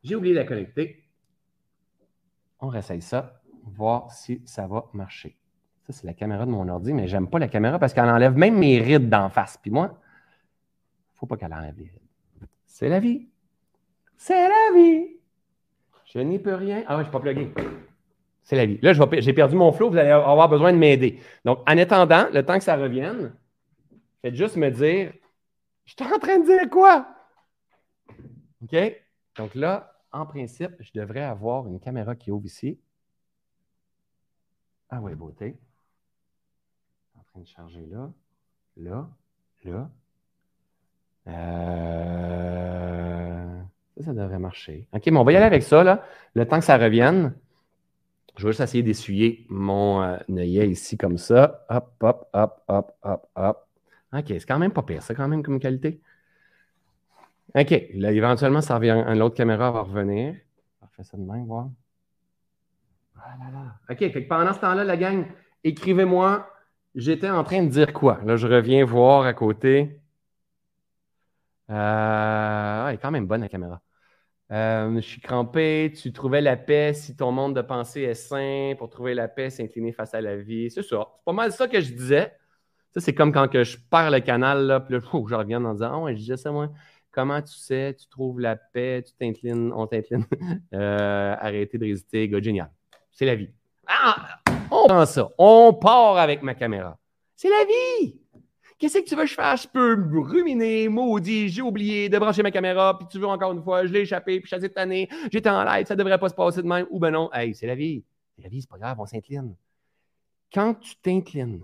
j'ai oublié de la connecter. On réessaye ça, voir si ça va marcher. Ça, c'est la caméra de mon ordi, mais j'aime pas la caméra parce qu'elle enlève même mes rides d'en face. Puis moi, pas qu'elle enlève. C'est la vie. C'est la vie. Je n'y peux rien. Ah ouais, je ne suis pas plugué. C'est la vie. Là, j'ai perdu mon flow, vous allez avoir besoin de m'aider. Donc, en attendant, le temps que ça revienne, faites juste me dire Je suis en train de dire quoi? OK? Donc là, en principe, je devrais avoir une caméra qui ouvre ici. Ah ouais, beauté. En train de charger là, là, là, euh, ça, ça devrait marcher. OK, mais on va y aller avec ça, là. Le temps que ça revienne. Je vais juste essayer d'essuyer mon euh, œillet ici comme ça. Hop, hop, hop, hop, hop, hop. OK, c'est quand même pas pire, c'est quand même comme qualité. OK, là, éventuellement, ça revient, l'autre caméra va revenir. On va faire ça de même, voir. Voilà. OK, pendant ce temps-là, la gang, écrivez-moi. J'étais en train de dire quoi? Là, je reviens voir à côté. Euh, elle est quand même bonne la caméra. Euh, je suis crampé. Tu trouvais la paix si ton monde de pensée est sain. Pour trouver la paix, s'incliner face à la vie. C'est ça. C'est pas mal ça que je disais. Ça, c'est comme quand que je perds le canal, là, puis là, je reviens en disant ouais, je disais ça, moi. Comment tu sais, tu trouves la paix, tu t'inclines, on t'incline. euh, arrêtez de résister, génial. C'est la vie. Ah, on prend ça. On part avec ma caméra. C'est la vie. Qu'est-ce que tu veux que je fasse? Je peux ruminer, maudit, j'ai oublié de brancher ma caméra, puis tu veux encore une fois, je l'ai échappé, puis je suis cette année, j'étais en live, ça devrait pas se passer de même. Ou ben non, hey, c'est la vie. La vie, c'est pas grave, on s'incline. Quand tu t'inclines,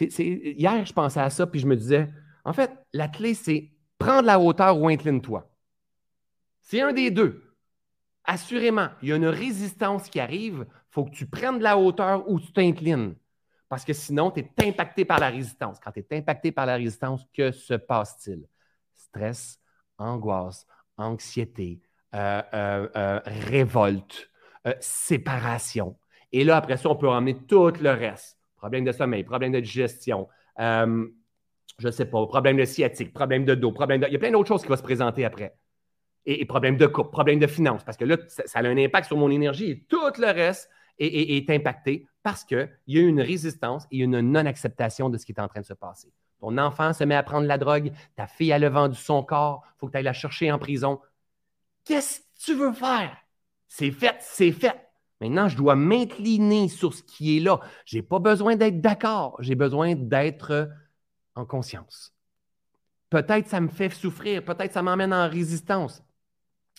hier, je pensais à ça, puis je me disais, en fait, la clé, c'est prends de la hauteur ou incline-toi. C'est un des deux. Assurément, il y a une résistance qui arrive. Il faut que tu prennes de la hauteur ou tu t'inclines. Parce que sinon, tu es impacté par la résistance. Quand tu es impacté par la résistance, que se passe-t-il? Stress, angoisse, anxiété, euh, euh, euh, révolte, séparation. Et là, après ça, on peut ramener tout le reste. Problème de sommeil, problème de digestion, je ne sais pas, problème de sciatique, problème de dos, problème de... Il y a plein d'autres choses qui vont se présenter après. Et, problème de couple, problème de finances, parce que là, ça, a un impact sur mon énergie et tout le reste est, impacté parce qu'il y a une résistance et une non-acceptation de ce qui est en train de se passer. Ton enfant se met à prendre la drogue, ta fille a le vendu son corps, il faut que tu ailles la chercher en prison. Qu'est-ce que tu veux faire? C'est fait, c'est fait. Maintenant, je dois m'incliner sur ce qui est là. Je n'ai pas besoin d'être d'accord, j'ai besoin d'être en conscience. Peut-être ça me fait souffrir, peut-être ça m'emmène en résistance.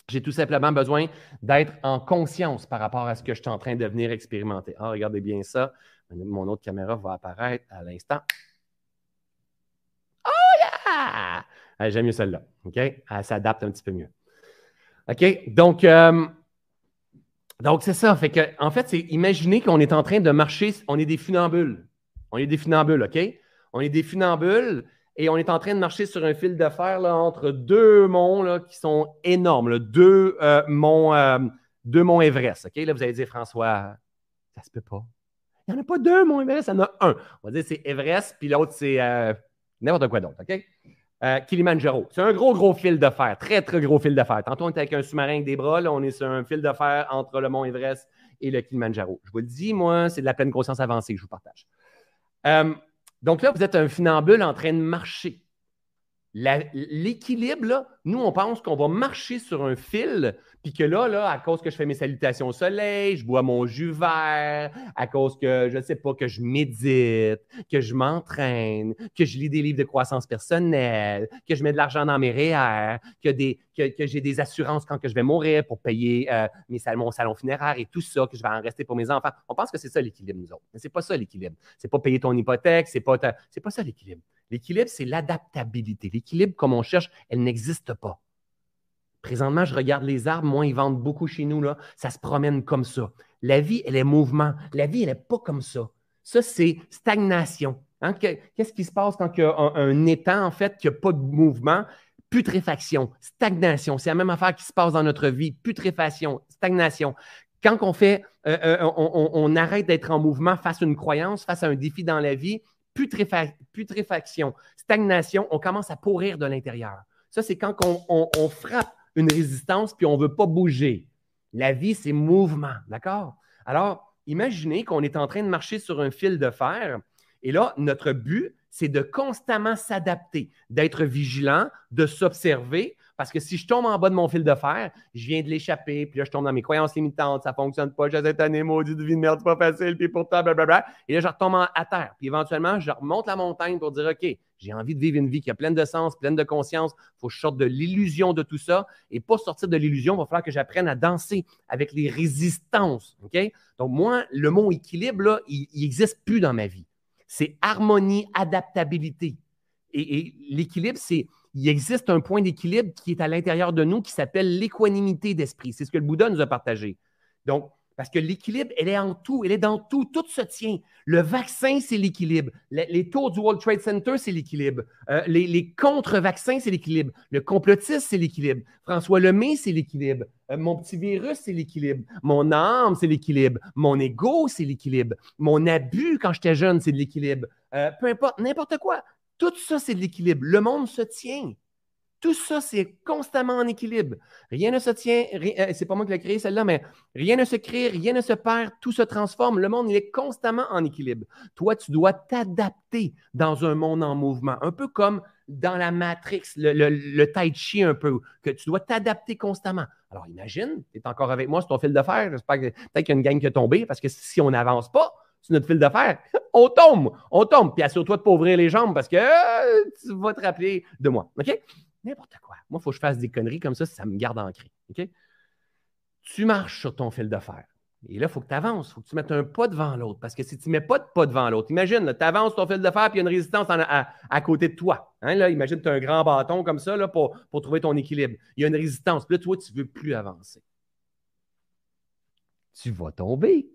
J'ai tout simplement besoin d'être en conscience par rapport à ce que je suis en train de venir expérimenter. Ah, regardez bien ça. Mon autre caméra va apparaître à l'instant. Oh yeah! J'aime mieux celle-là. OK? Elle s'adapte un petit peu mieux. OK? Donc, euh, donc c'est ça. En fait, c'est imaginer qu'on est en train de marcher, on est des funambules. On est des funambules, OK? On est des funambules et on est en train de marcher sur un fil de fer là, entre deux monts là, qui sont énormes, deux, euh, monts, euh, deux monts Everest. OK? Là, vous allez dire, François, ça se peut pas. Il n'y en a pas deux monts Everest, il y en a un. On va dire c'est Everest, puis l'autre, c'est n'importe quoi d'autre. OK? Euh, Kilimanjaro. C'est un gros, gros fil de fer. Très, très gros fil de fer. Tantôt, on était avec un sous-marin avec des bras. Là, on est sur un fil de fer entre le mont Everest et le Kilimanjaro. Je vous le dis, moi, c'est de la pleine conscience avancée que je vous partage. Donc là, vous êtes un funambule en train de marcher. L'équilibre, nous, on pense qu'on va marcher sur un fil puis que là, là, à cause que je fais mes salutations au soleil, je bois mon jus vert, à cause que, je ne sais pas, que je médite, que je m'entraîne, que je lis des livres de croissance personnelle, que je mets de l'argent dans mes REER, que, j'ai des assurances quand je vais mourir pour payer euh, mes mon salon funéraire et tout ça, que je vais en rester pour mes enfants. On pense que c'est ça l'équilibre, nous autres. Mais ce n'est pas ça l'équilibre. Ce n'est pas payer ton hypothèque, c'est pas, c'est pas ça l'équilibre. L'équilibre, c'est l'adaptabilité. L'équilibre, comme on cherche, elle n'existe pas. Présentement, je regarde les arbres. Moi, ils vendent beaucoup chez nous. Là. Ça se promène comme ça. La vie, elle est mouvement. La vie, elle n'est pas comme ça. Ça, c'est stagnation. Hein? Qu'est-ce qui se passe quand il y a un, étang, en fait, qui n'a pas de mouvement? Putréfaction, stagnation. C'est la même affaire qui se passe dans notre vie. Putréfaction, stagnation. Quand on fait, euh, euh, on, arrête d'être en mouvement face à une croyance, face à un défi dans la vie, putréfaction, stagnation, on commence à pourrir de l'intérieur. Ça, c'est quand on frappe une résistance, puis on ne veut pas bouger. La vie, c'est mouvement, d'accord? Alors, imaginez qu'on est en train de marcher sur un fil de fer, et là, notre but, c'est de constamment s'adapter, d'être vigilant, de s'observer, parce que si je tombe en bas de mon fil de fer, je viens de l'échapper, puis là, je tombe dans mes croyances limitantes, ça ne fonctionne pas, j'ai cette année, maudit de vie de merde, c'est pas facile, puis pourtant, blablabla. Et là, je retombe à terre. Puis éventuellement, je remonte la montagne pour dire, OK, j'ai envie de vivre une vie qui a pleine de sens, pleine de conscience. Il faut que je sorte de l'illusion de tout ça. Et pour sortir de l'illusion, il va falloir que j'apprenne à danser avec les résistances. OK? Donc, moi, le mot équilibre, là, il n'existe plus dans ma vie. C'est harmonie, adaptabilité. et l'équilibre, c'est il existe un point d'équilibre qui est à l'intérieur de nous qui s'appelle l'équanimité d'esprit. C'est ce que le Bouddha nous a partagé. Donc, parce que l'équilibre, elle est en tout, elle est dans tout, tout se tient. Le vaccin, c'est l'équilibre. Les, tours du World Trade Center, c'est l'équilibre. Euh, les, contre-vaccins, c'est l'équilibre. Le complotisme, c'est l'équilibre. François Lemay, c'est l'équilibre. Euh, mon petit virus, c'est l'équilibre. Mon âme, c'est l'équilibre. Mon ego, c'est l'équilibre. Mon abus quand j'étais jeune, c'est de l'équilibre. Euh, peu importe, n'importe quoi. Tout ça, c'est de l'équilibre. Le monde se tient. Tout ça, c'est constamment en équilibre. Rien ne se tient, euh, c'est pas moi qui l'ai créé celle-là, mais rien ne se crée, rien ne se perd, tout se transforme. Le monde, il est constamment en équilibre. Toi, tu dois t'adapter dans un monde en mouvement, un peu comme dans la Matrix, le, tai chi un peu, que tu dois t'adapter constamment. Alors imagine, tu es encore avec moi sur ton fil de fer, j'espère que peut-être qu'il y a une gang qui est tombée, parce que si on n'avance pas, sur notre fil de fer, on tombe, on tombe. Puis assure-toi de pas ouvrir les jambes parce que euh, tu vas te rappeler de moi. OK? N'importe quoi. Moi, il faut que je fasse des conneries comme ça, ça me garde ancré. OK? Tu marches sur ton fil de fer. Et là, il faut que tu avances. Il faut que tu mettes un pas devant l'autre. Parce que si tu ne mets pas de pas devant l'autre, imagine, tu avances ton fil de fer, puis il y a une résistance à, côté de toi. Hein, là, imagine, tu as un grand bâton comme ça là, pour, pour trouver ton équilibre. Il y a une résistance. Puis là, toi, tu ne veux plus avancer. Tu vas tomber.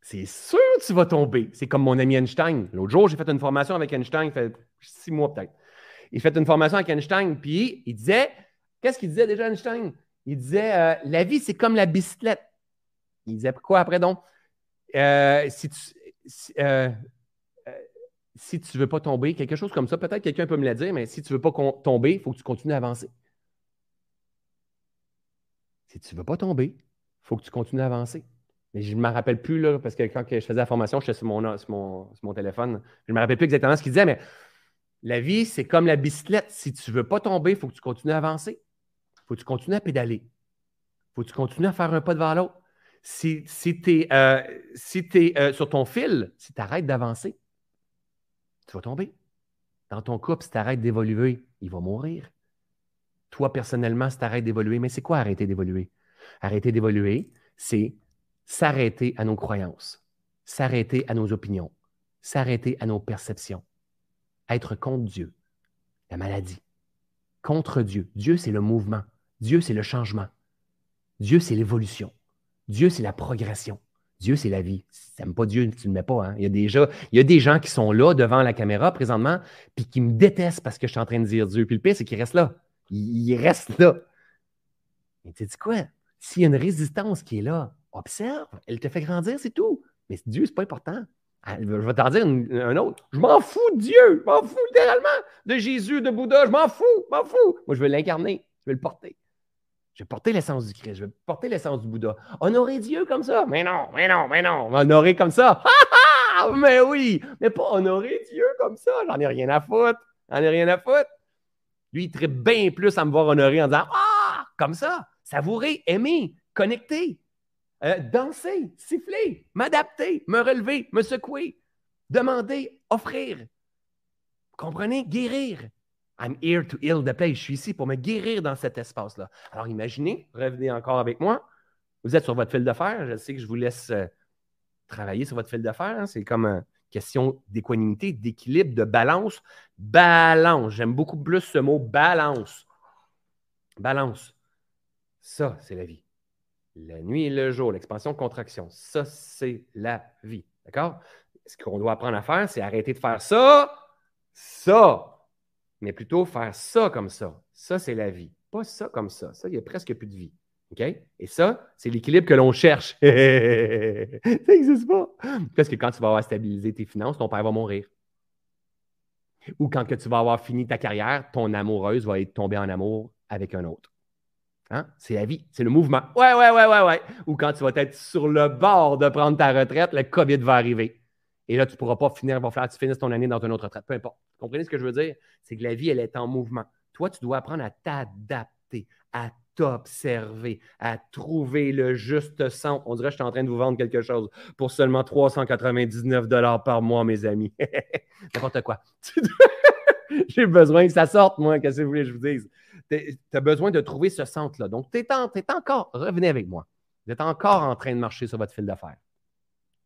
C'est sûr que tu vas tomber. C'est comme mon ami Einstein. L'autre jour, j'ai fait une formation avec Einstein, il fait six mois peut-être. Il fait une formation avec Einstein, puis il disait, qu'est-ce qu'il disait déjà Einstein? Il disait, euh, la vie, c'est comme la bicyclette. Il disait quoi après donc? Euh, si tu si, euh, veux pas tomber, quelque chose comme ça, peut-être quelqu'un peut me le dire, mais si tu veux pas tomber, il faut que tu continues à avancer. Si tu veux pas tomber, il faut que tu continues à avancer. Mais je ne me rappelle plus, là, parce que quand je faisais la formation, j'étais sur mon, sur, mon, sur mon téléphone. Je ne me rappelle plus exactement ce qu'il disait, mais la vie, c'est comme la bicyclette. Si tu ne veux pas tomber, il faut que tu continues à avancer. Il faut que tu continues à pédaler. Il faut que tu continues à faire un pas devant l'autre si, si tu es, euh, euh, sur ton fil, si tu arrêtes d'avancer, tu vas tomber. Dans ton couple, si tu arrêtes d'évoluer, il va mourir. Toi, personnellement, si tu arrêtes d'évoluer, mais c'est quoi arrêter d'évoluer? Arrêter d'évoluer, c'est s'arrêter à nos croyances, s'arrêter à nos opinions, s'arrêter à nos perceptions, être contre Dieu, la maladie, contre Dieu. Dieu, c'est le mouvement. Dieu, c'est le changement. Dieu, c'est l'évolution. Dieu, c'est la progression. Dieu, c'est la vie. Si tu n'aimes pas Dieu, tu ne le mets pas. Hein. Il, y a il y a des gens qui sont là devant la caméra présentement, puis qui me détestent parce que je suis en train de dire Dieu. Puis le pire, c'est qu'ils restent là. Ils, restent là. Mais tu dis quoi? S'il y a une résistance qui est là, observe, elle te fait grandir, c'est tout. Mais Dieu, c'est pas important. Ah, je vais t'en dire un autre. Je m'en fous de Dieu. Je m'en fous littéralement de Jésus, de Bouddha. Je m'en fous. Je m'en fous. Moi, je veux l'incarner. Je veux le porter. Je vais porter l'essence du Christ, je vais porter l'essence du Bouddha. Honorer Dieu comme ça? Mais non, mais non, mais non. Honorer comme ça? mais oui, mais pas honorer Dieu comme ça. J'en ai rien à foutre. J'en ai rien à foutre. Lui, il traite bien plus à me voir honorer en disant Ah, comme ça, savourer, aimer, connecter, euh, danser, siffler, m'adapter, me relever, me secouer, demander, offrir. Comprenez? Guérir. I'm here to heal the place. Je suis ici pour me guérir dans cet espace-là. Alors imaginez, revenez encore avec moi. Vous êtes sur votre fil fer. Je sais que je vous laisse euh, travailler sur votre fil. Hein. C'est comme une question d'équanimité, d'équilibre, de balance. Balance. J'aime beaucoup plus ce mot balance. Balance. Ça, c'est la vie. La nuit et le jour, l'expansion-contraction. Ça, c'est la vie. D'accord? Ce qu'on doit apprendre à faire, c'est arrêter de faire ça, ça, mais plutôt faire ça comme ça. Ça, c'est la vie. Pas ça comme ça. Ça, il n'y a presque plus de vie. OK? Et ça, c'est l'équilibre que l'on cherche. ça n'existe pas. Parce que quand tu vas avoir stabilisé tes finances, ton père va mourir. Ou quand que tu vas avoir fini ta carrière, ton amoureuse va être tombée en amour avec un autre. Hein? C'est la vie, c'est le mouvement. Ouais, ouais, ouais, ouais, ouais. Ou quand tu vas être sur le bord de prendre ta retraite, le COVID va arriver. Et là, tu ne pourras pas finir, tu finisses ton année dans une autre retraite. Peu importe. Vous comprenez ce que je veux dire? C'est que la vie, elle est en mouvement. Toi, tu dois apprendre à t'adapter, à t'observer, à trouver le juste sens. On dirait que je suis en train de vous vendre quelque chose pour seulement 399 par mois, mes amis. N'importe quoi. J'ai besoin que ça sorte, moi. Qu'est-ce que vous voulez que je vous dise? Tu as besoin de trouver ce centre-là. Donc, tu es, encore, revenez avec moi. Vous êtes encore en train de marcher sur votre fil d'affaires.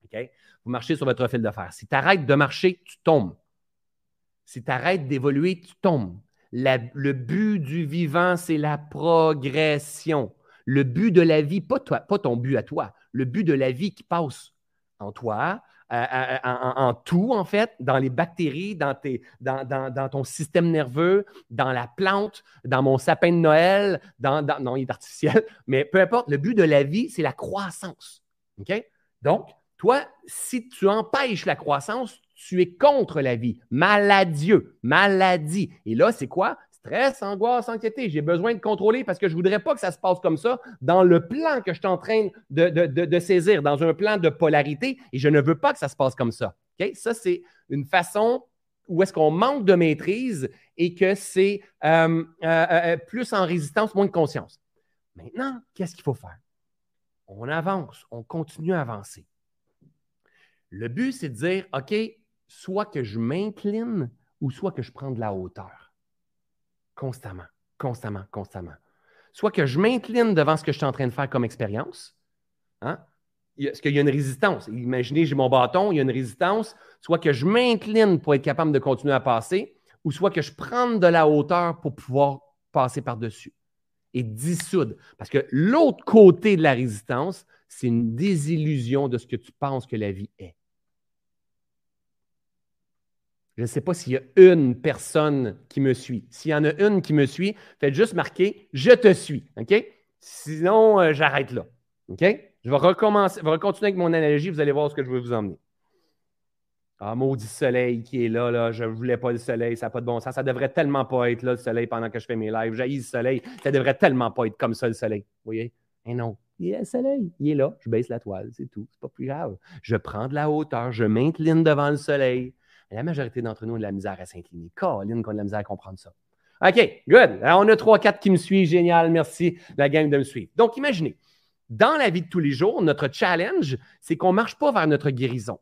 OK? Vous marchez sur votre fil fer. Si tu arrêtes de marcher, tu tombes. Si tu arrêtes d'évoluer, tu tombes. le but du vivant, c'est la progression. Le but de la vie, pas, toi, pas ton but à toi, le but de la vie qui passe en toi, en, tout, en fait, dans les bactéries, dans, dans, ton système nerveux, dans la plante, dans mon sapin de Noël, dans, non, il est artificiel, mais peu importe, le but de la vie, c'est la croissance. OK? Donc, toi, si tu empêches la croissance, tu es contre la vie. Maladieux, maladie. Et là, c'est quoi? Stress, angoisse, anxiété. J'ai besoin de contrôler parce que je ne voudrais pas que ça se passe comme ça dans le plan que je suis en train de, saisir, dans un plan de polarité, et je ne veux pas que ça se passe comme ça. Ça, c'est une façon où est-ce qu'on manque de maîtrise et que c'est euh, euh, euh, plus en résistance, moins de conscience. Maintenant, qu'est-ce qu'il faut faire? On avance, on continue à avancer. Le but, c'est de dire, OK, soit que je m'incline ou soit que je prends de la hauteur. Constamment, constamment, constamment. Soit que je m'incline devant ce que je suis en train de faire comme expérience, Hein? Est-ce qu'il y a une résistance? Imaginez, j'ai mon bâton, il y a une résistance, soit que je m'incline pour être capable de continuer à passer, ou soit que je prenne de la hauteur pour pouvoir passer par-dessus et dissoudre. Parce que l'autre côté de la résistance, c'est une désillusion de ce que tu penses que la vie est. Je ne sais pas s'il y a une personne qui me suit. S'il y en a une qui me suit, faites juste marquer Je te suis. OK? Sinon, euh, j'arrête là. OK? Je vais recommencer, je vais continuer avec mon analogie, vous allez voir ce que je veux vous emmener. Ah, maudit soleil qui est là, là, je ne voulais pas le soleil, ça n'a pas de bon sens. Ça devrait tellement pas être là, le soleil, pendant que je fais mes lives. J'ai le soleil, ça devrait tellement pas être comme ça, le soleil. Vous voyez? Mais non, il est le soleil, il est là, je baisse la toile, c'est tout, c'est pas plus grave. Je prends de la hauteur, je m'incline devant le soleil. La majorité d'entre nous a de la misère à s'incliner. Caroline, qu'on a de la misère à comprendre ça. OK, good. Alors, on a trois, quatre qui me suivent. Génial. Merci, la gang, de me suivre. Donc, imaginez, dans la vie de tous les jours, notre challenge, c'est qu'on ne marche pas vers notre guérison.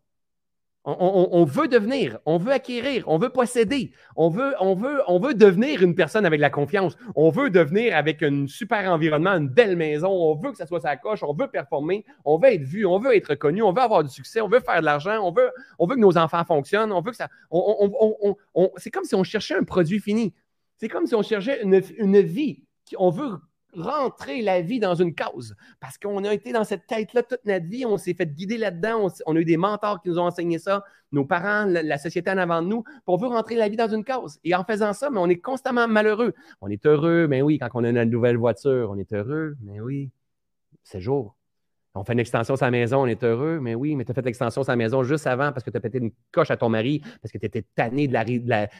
On, veut devenir, on veut acquérir, on veut posséder, on veut, on, veut, on veut devenir une personne avec la confiance, on veut devenir avec un super environnement, une belle maison, on veut que ça soit sa coche, on veut performer, on veut être vu, on veut être reconnu, on veut avoir du succès, on veut faire de l'argent, on veut, on veut que nos enfants fonctionnent, on veut que ça. c'est comme si on cherchait un produit fini. C'est comme si on cherchait une, une vie. On veut rentrer la vie dans une cause. Parce qu'on a été dans cette tête-là toute notre vie, on s'est fait guider là-dedans, on, a eu des mentors qui nous ont enseigné ça, nos parents, la, société en avant de nous, pour veut rentrer la vie dans une cause. Et en faisant ça, on est constamment malheureux. On est heureux, mais oui, quand on a une nouvelle voiture, on est heureux, mais oui, c'est jour. On fait une extension sur la maison, on est heureux, mais oui, mais tu as fait l'extension sur la maison juste avant parce que tu as pété une coche à ton mari, parce que tu étais tanné de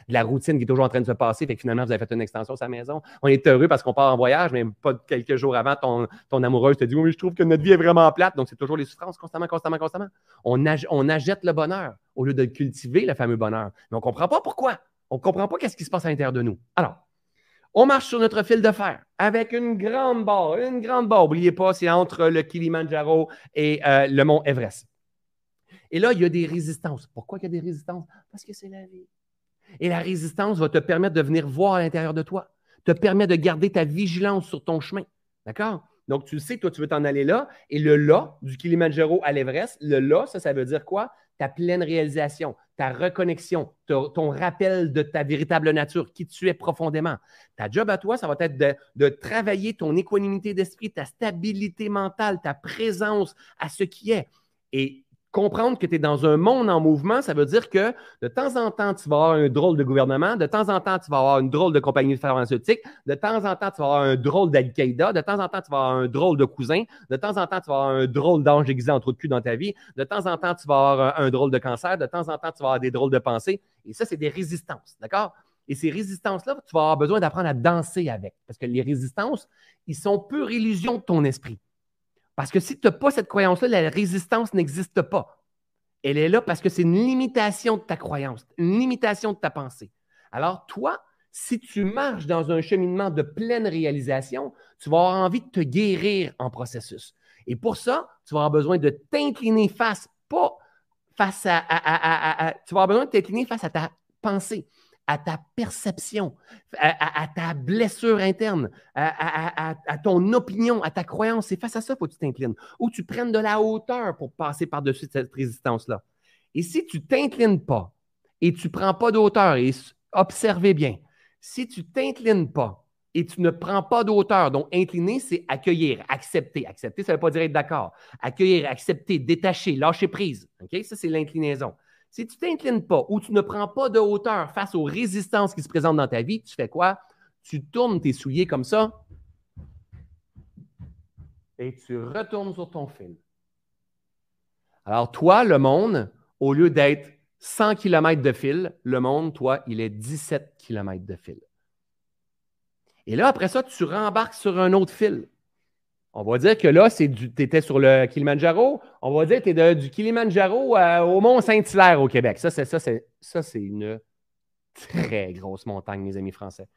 la, routine qui est toujours en train de se passer, fait que finalement, vous avez fait une extension sur la maison. On est heureux parce qu'on part en voyage, mais pas quelques jours avant, ton, ton amoureuse te dit Oui, je trouve que notre vie est vraiment plate. Donc, c'est toujours les souffrances constamment, constamment, constamment. On, on achète le bonheur au lieu de cultiver le fameux bonheur. Mais on ne comprend pas pourquoi. On ne comprend pas qu'est-ce qui se passe à l'intérieur de nous. Alors, on marche sur notre fil de fer avec une grande barre, une grande barre. N'oubliez pas, c'est entre le Kilimanjaro et euh, le mont Everest. Et là, il y a des résistances. Pourquoi il y a des résistances? Parce que c'est la vie. Et la résistance va te permettre de venir voir à l'intérieur de toi, te permet de garder ta vigilance sur ton chemin. D'accord? Donc, tu sais, toi, tu veux t'en aller là. Et le là, du Kilimanjaro à l'Everest, le là, ça, ça veut dire quoi? Ta pleine réalisation, ta reconnexion, ton rappel de ta véritable nature, qui tu es profondément. Ta job à toi, ça va être de, de travailler ton équanimité d'esprit, ta stabilité mentale, ta présence à ce qui est. Et comprendre que tu es dans un monde en mouvement, ça veut dire que de temps en temps, tu vas avoir un drôle de gouvernement, de temps en temps, tu vas avoir une drôle de compagnie pharmaceutique, de temps en temps, tu vas avoir un drôle d'Al-Qaïda, de temps en temps, tu vas avoir un drôle de cousin, de temps en temps, tu vas avoir un drôle d'ange déguisé en trou de cul dans ta vie, de temps en temps, tu vas avoir un, drôle de cancer, de temps en temps, tu vas avoir des drôles de pensées. Et ça, c'est des résistances, d'accord? Et ces résistances-là, tu vas avoir besoin d'apprendre à danser avec. Parce que les résistances, ils sont pure illusion de ton esprit. Parce que si tu n'as pas cette croyance-là, la résistance n'existe pas. Elle est là parce que c'est une limitation de ta croyance, une limitation de ta pensée. Alors, toi, si tu marches dans un cheminement de pleine réalisation, tu vas avoir envie de te guérir en processus. Et pour ça, tu vas avoir besoin de t'incliner face, pas face à tu vas avoir besoin de t'incliner face à ta pensée à ta perception, à, ta blessure interne, à, ton opinion, à ta croyance. C'est face à ça qu'il faut que tu t'inclines. Ou tu prennes de la hauteur pour passer par-dessus cette résistance-là. Et si tu ne t'inclines pas et tu ne prends pas d'auteur, et observez bien, si tu ne t'inclines pas et tu ne prends pas d'auteur, donc incliner, c'est accueillir, accepter. Accepter, ça ne veut pas dire être d'accord. Accueillir, accepter, détacher, lâcher prise. OK? Ça, c'est l'inclinaison. Si tu ne t'inclines pas ou tu ne prends pas de hauteur face aux résistances qui se présentent dans ta vie, tu fais quoi? Tu tournes tes souliers comme ça et tu retournes sur ton fil. Alors, toi, le monde, au lieu d'être 100 km de fil, le monde, toi, il est 17 km de fil. Et là, après ça, tu rembarques sur un autre fil. On va dire que là, tu étais sur le Kilimanjaro. On va dire que tu es du Kilimanjaro au Mont Saint-Hilaire au Québec. Ça, c'est, une très grosse montagne, mes amis français.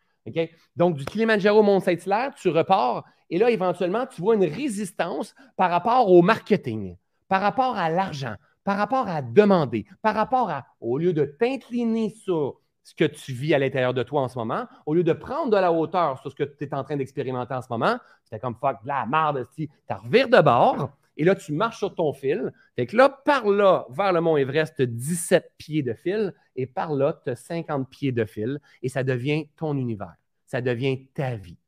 Donc, du Kilimanjaro au Mont Saint-Hilaire, tu repars et là, éventuellement, tu vois une résistance par rapport au marketing, par rapport à l'argent, par rapport à demander, par rapport à, au lieu de t'incliner sur ce que tu vis à l'intérieur de toi en ce moment, au lieu de prendre de la hauteur sur ce que tu es en train d'expérimenter en ce moment, c'était comme fuck, la merde, tu revires de bord Et là, tu marches sur ton fil. Fait que là, par là, vers le mont Everest, tu as 17 pieds de fil. Et par là, tu as 50 pieds de fil. Et ça devient ton univers. Ça devient ta vie.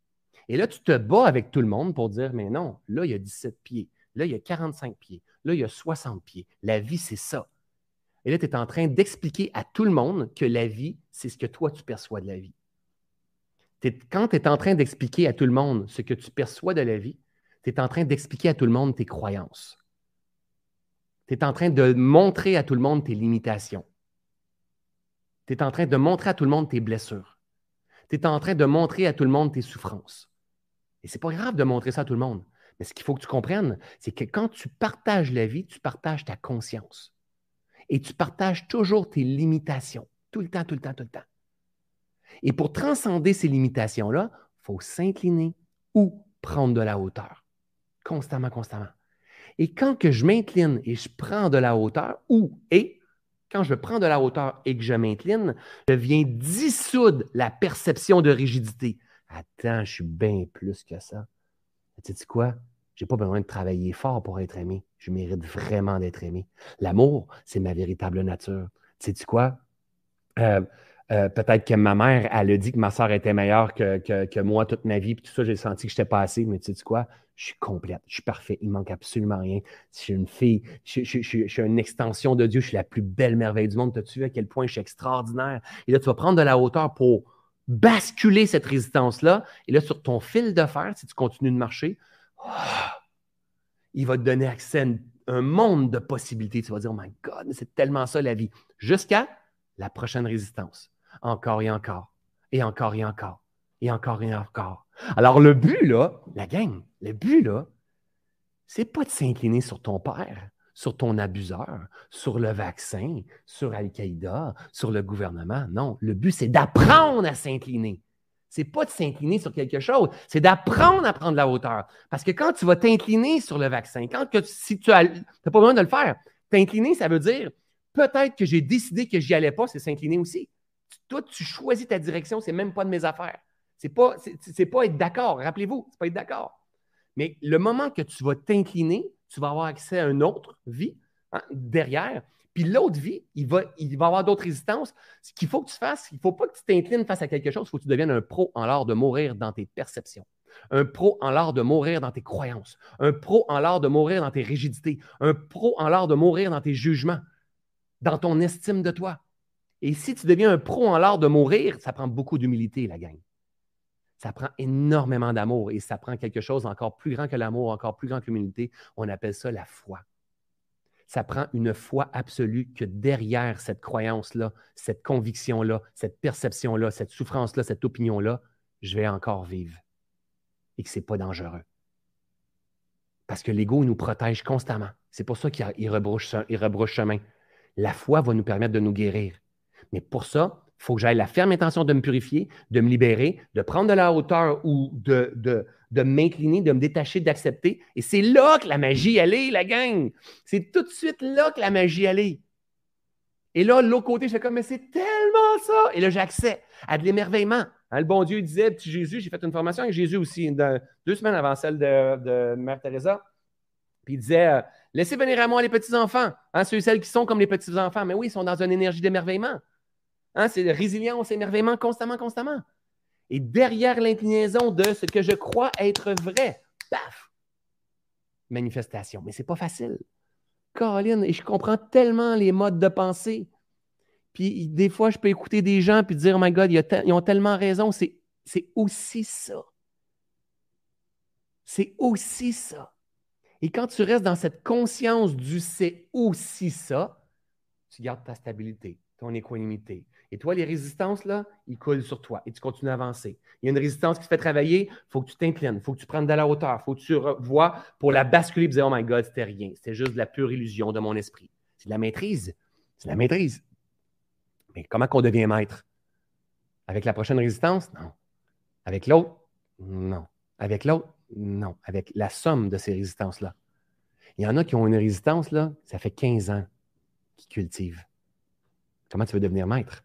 Et là, tu te bats avec tout le monde pour dire, mais non, là, il y a 17 pieds. Là, il y a 45 pieds. Là, il y a 60 pieds. La vie, c'est ça. Et là, tu es en train d'expliquer à tout le monde que la vie, c'est ce que toi, tu perçois de la vie. quand tu es en train d'expliquer à tout le monde ce que tu perçois de la vie, tu es en train d'expliquer à tout le monde tes croyances. Tu es en train de montrer à tout le monde tes limitations. Tu es en train de montrer à tout le monde tes blessures. Tu es en train de montrer à tout le monde tes souffrances. Et ce n'est pas grave de montrer ça à tout le monde. Mais ce qu'il faut que tu comprennes, c'est que quand tu partages la vie, tu partages ta conscience et tu partages toujours tes limitations, tout le temps, tout le temps, tout le temps. Et pour transcender ces limitations-là, il faut s'incliner ou prendre de la hauteur. Constamment, constamment. Et quand que je m'incline et je prends de la hauteur, ou et quand je prends de la hauteur et que je m'incline, je viens dissoudre la perception de rigidité. Attends, je suis bien plus que ça. Tu sais quoi? Je n'ai pas besoin de travailler fort pour être aimé. Je mérite vraiment d'être aimé. L'amour, c'est ma véritable nature. Tu sais quoi? Euh, euh, peut-être que ma mère, elle a dit que ma soeur était meilleure que, moi toute ma vie, puis tout ça, j'ai senti que je n'étais pas assez, mais tu sais quoi? Je suis complète, je suis parfait, il manque absolument rien. Je suis une fille, je, suis une extension de Dieu, je suis la plus belle merveille du monde. As-tu vu à quel point je suis extraordinaire? Et là, tu vas prendre de la hauteur pour basculer cette résistance-là. Et là, sur ton fil de fer, si tu continues de marcher, il va te donner accès à un monde de possibilités. Tu vas dire, oh my God, c'est tellement ça la vie. Jusqu'à la prochaine résistance. Encore et encore. Et encore et encore. Et encore et encore. Alors, le but, là, la gang, le but, là, c'est pas de s'incliner sur ton père, sur ton abuseur, sur le vaccin, sur Al-Qaïda, sur le gouvernement. Non, le but, c'est d'apprendre à s'incliner c'est pas de s'incliner sur quelque chose, c'est d'apprendre à prendre la hauteur. Parce que quand tu vas t'incliner sur le vaccin, quand que, si tu n'as pas besoin de le faire, t'incliner, ça veut dire peut-être que j'ai décidé que j'y allais pas, c'est s'incliner aussi. Toi, tu choisis ta direction, c'est même pas de mes affaires. C'est pas, pas être d'accord. Rappelez-vous, c'est pas être d'accord. Mais le moment que tu vas t'incliner, tu vas avoir accès à une autre vie hein, derrière. Puis l'autre vie, il va, il avoir d'autres résistances. Ce qu'il faut que tu fasses, il ne faut pas que tu t'inclines face à quelque chose, il faut que tu deviennes un pro en l'art de mourir dans tes perceptions. Un pro en l'art de mourir dans tes croyances. Un pro en l'art de mourir dans tes rigidités. Un pro en l'art de mourir dans tes jugements, dans ton estime de toi. Et si tu deviens un pro en l'art de mourir, ça prend beaucoup d'humilité, la gang. Ça prend énormément d'amour et ça prend quelque chose encore plus grand que l'amour, encore plus grand que l'humilité. On appelle ça la foi ça prend une foi absolue que derrière cette croyance-là, cette conviction-là, cette perception-là, cette souffrance-là, cette opinion-là, je vais encore vivre et que ce n'est pas dangereux. Parce que l'ego nous protège constamment. C'est pour ça qu'il rebrouche, rebrouche chemin. La foi va nous permettre de nous guérir. Mais pour ça, il faut que j'aille la ferme intention de me purifier, de me libérer, de prendre de la hauteur ou de, de, de m'incliner, de me détacher, d'accepter. Et c'est là que la magie, elle est, la gang. C'est tout de suite là que la magie, elle est. Et là, l'autre côté, je fais comme, mais c'est tellement ça. Et là, j'accède à de l'émerveillement. Hein, le bon Dieu disait, petit Jésus, j'ai fait une formation avec Jésus aussi, deux semaines avant celle de, Mère Teresa. Puis il disait, euh, laissez venir à moi les petits-enfants, hein, ceux et celles qui sont comme les petits-enfants. Mais oui, ils sont dans une énergie d'émerveillement. Hein, c'est résilience, émerveillement constamment, constamment. Et derrière l'inclinaison de ce que je crois être vrai, paf, manifestation. Mais ce n'est pas facile. Caroline, et je comprends tellement les modes de pensée. Puis des fois, je peux écouter des gens et dire, oh my God, ils ont tellement raison. C'est aussi ça. C'est aussi ça. Et quand tu restes dans cette conscience du c'est aussi ça, tu gardes ta stabilité, ton équanimité, et toi, les résistances, là, ils coulent sur toi et tu continues à avancer. Il y a une résistance qui te fait travailler, il faut que tu t'inclines, il faut que tu prennes de la hauteur, il faut que tu vois pour la basculer et dire Oh my God, c'était rien. C'était juste de la pure illusion de mon esprit. C'est de la maîtrise. C'est de la maîtrise. Mais comment qu'on devient maître? Avec la prochaine résistance? Non. Avec l'autre? Non. Avec l'autre? Non. Avec la somme de ces résistances-là. Il y en a qui ont une résistance, là, ça fait 15 ans qu'ils cultivent. Comment tu veux devenir maître?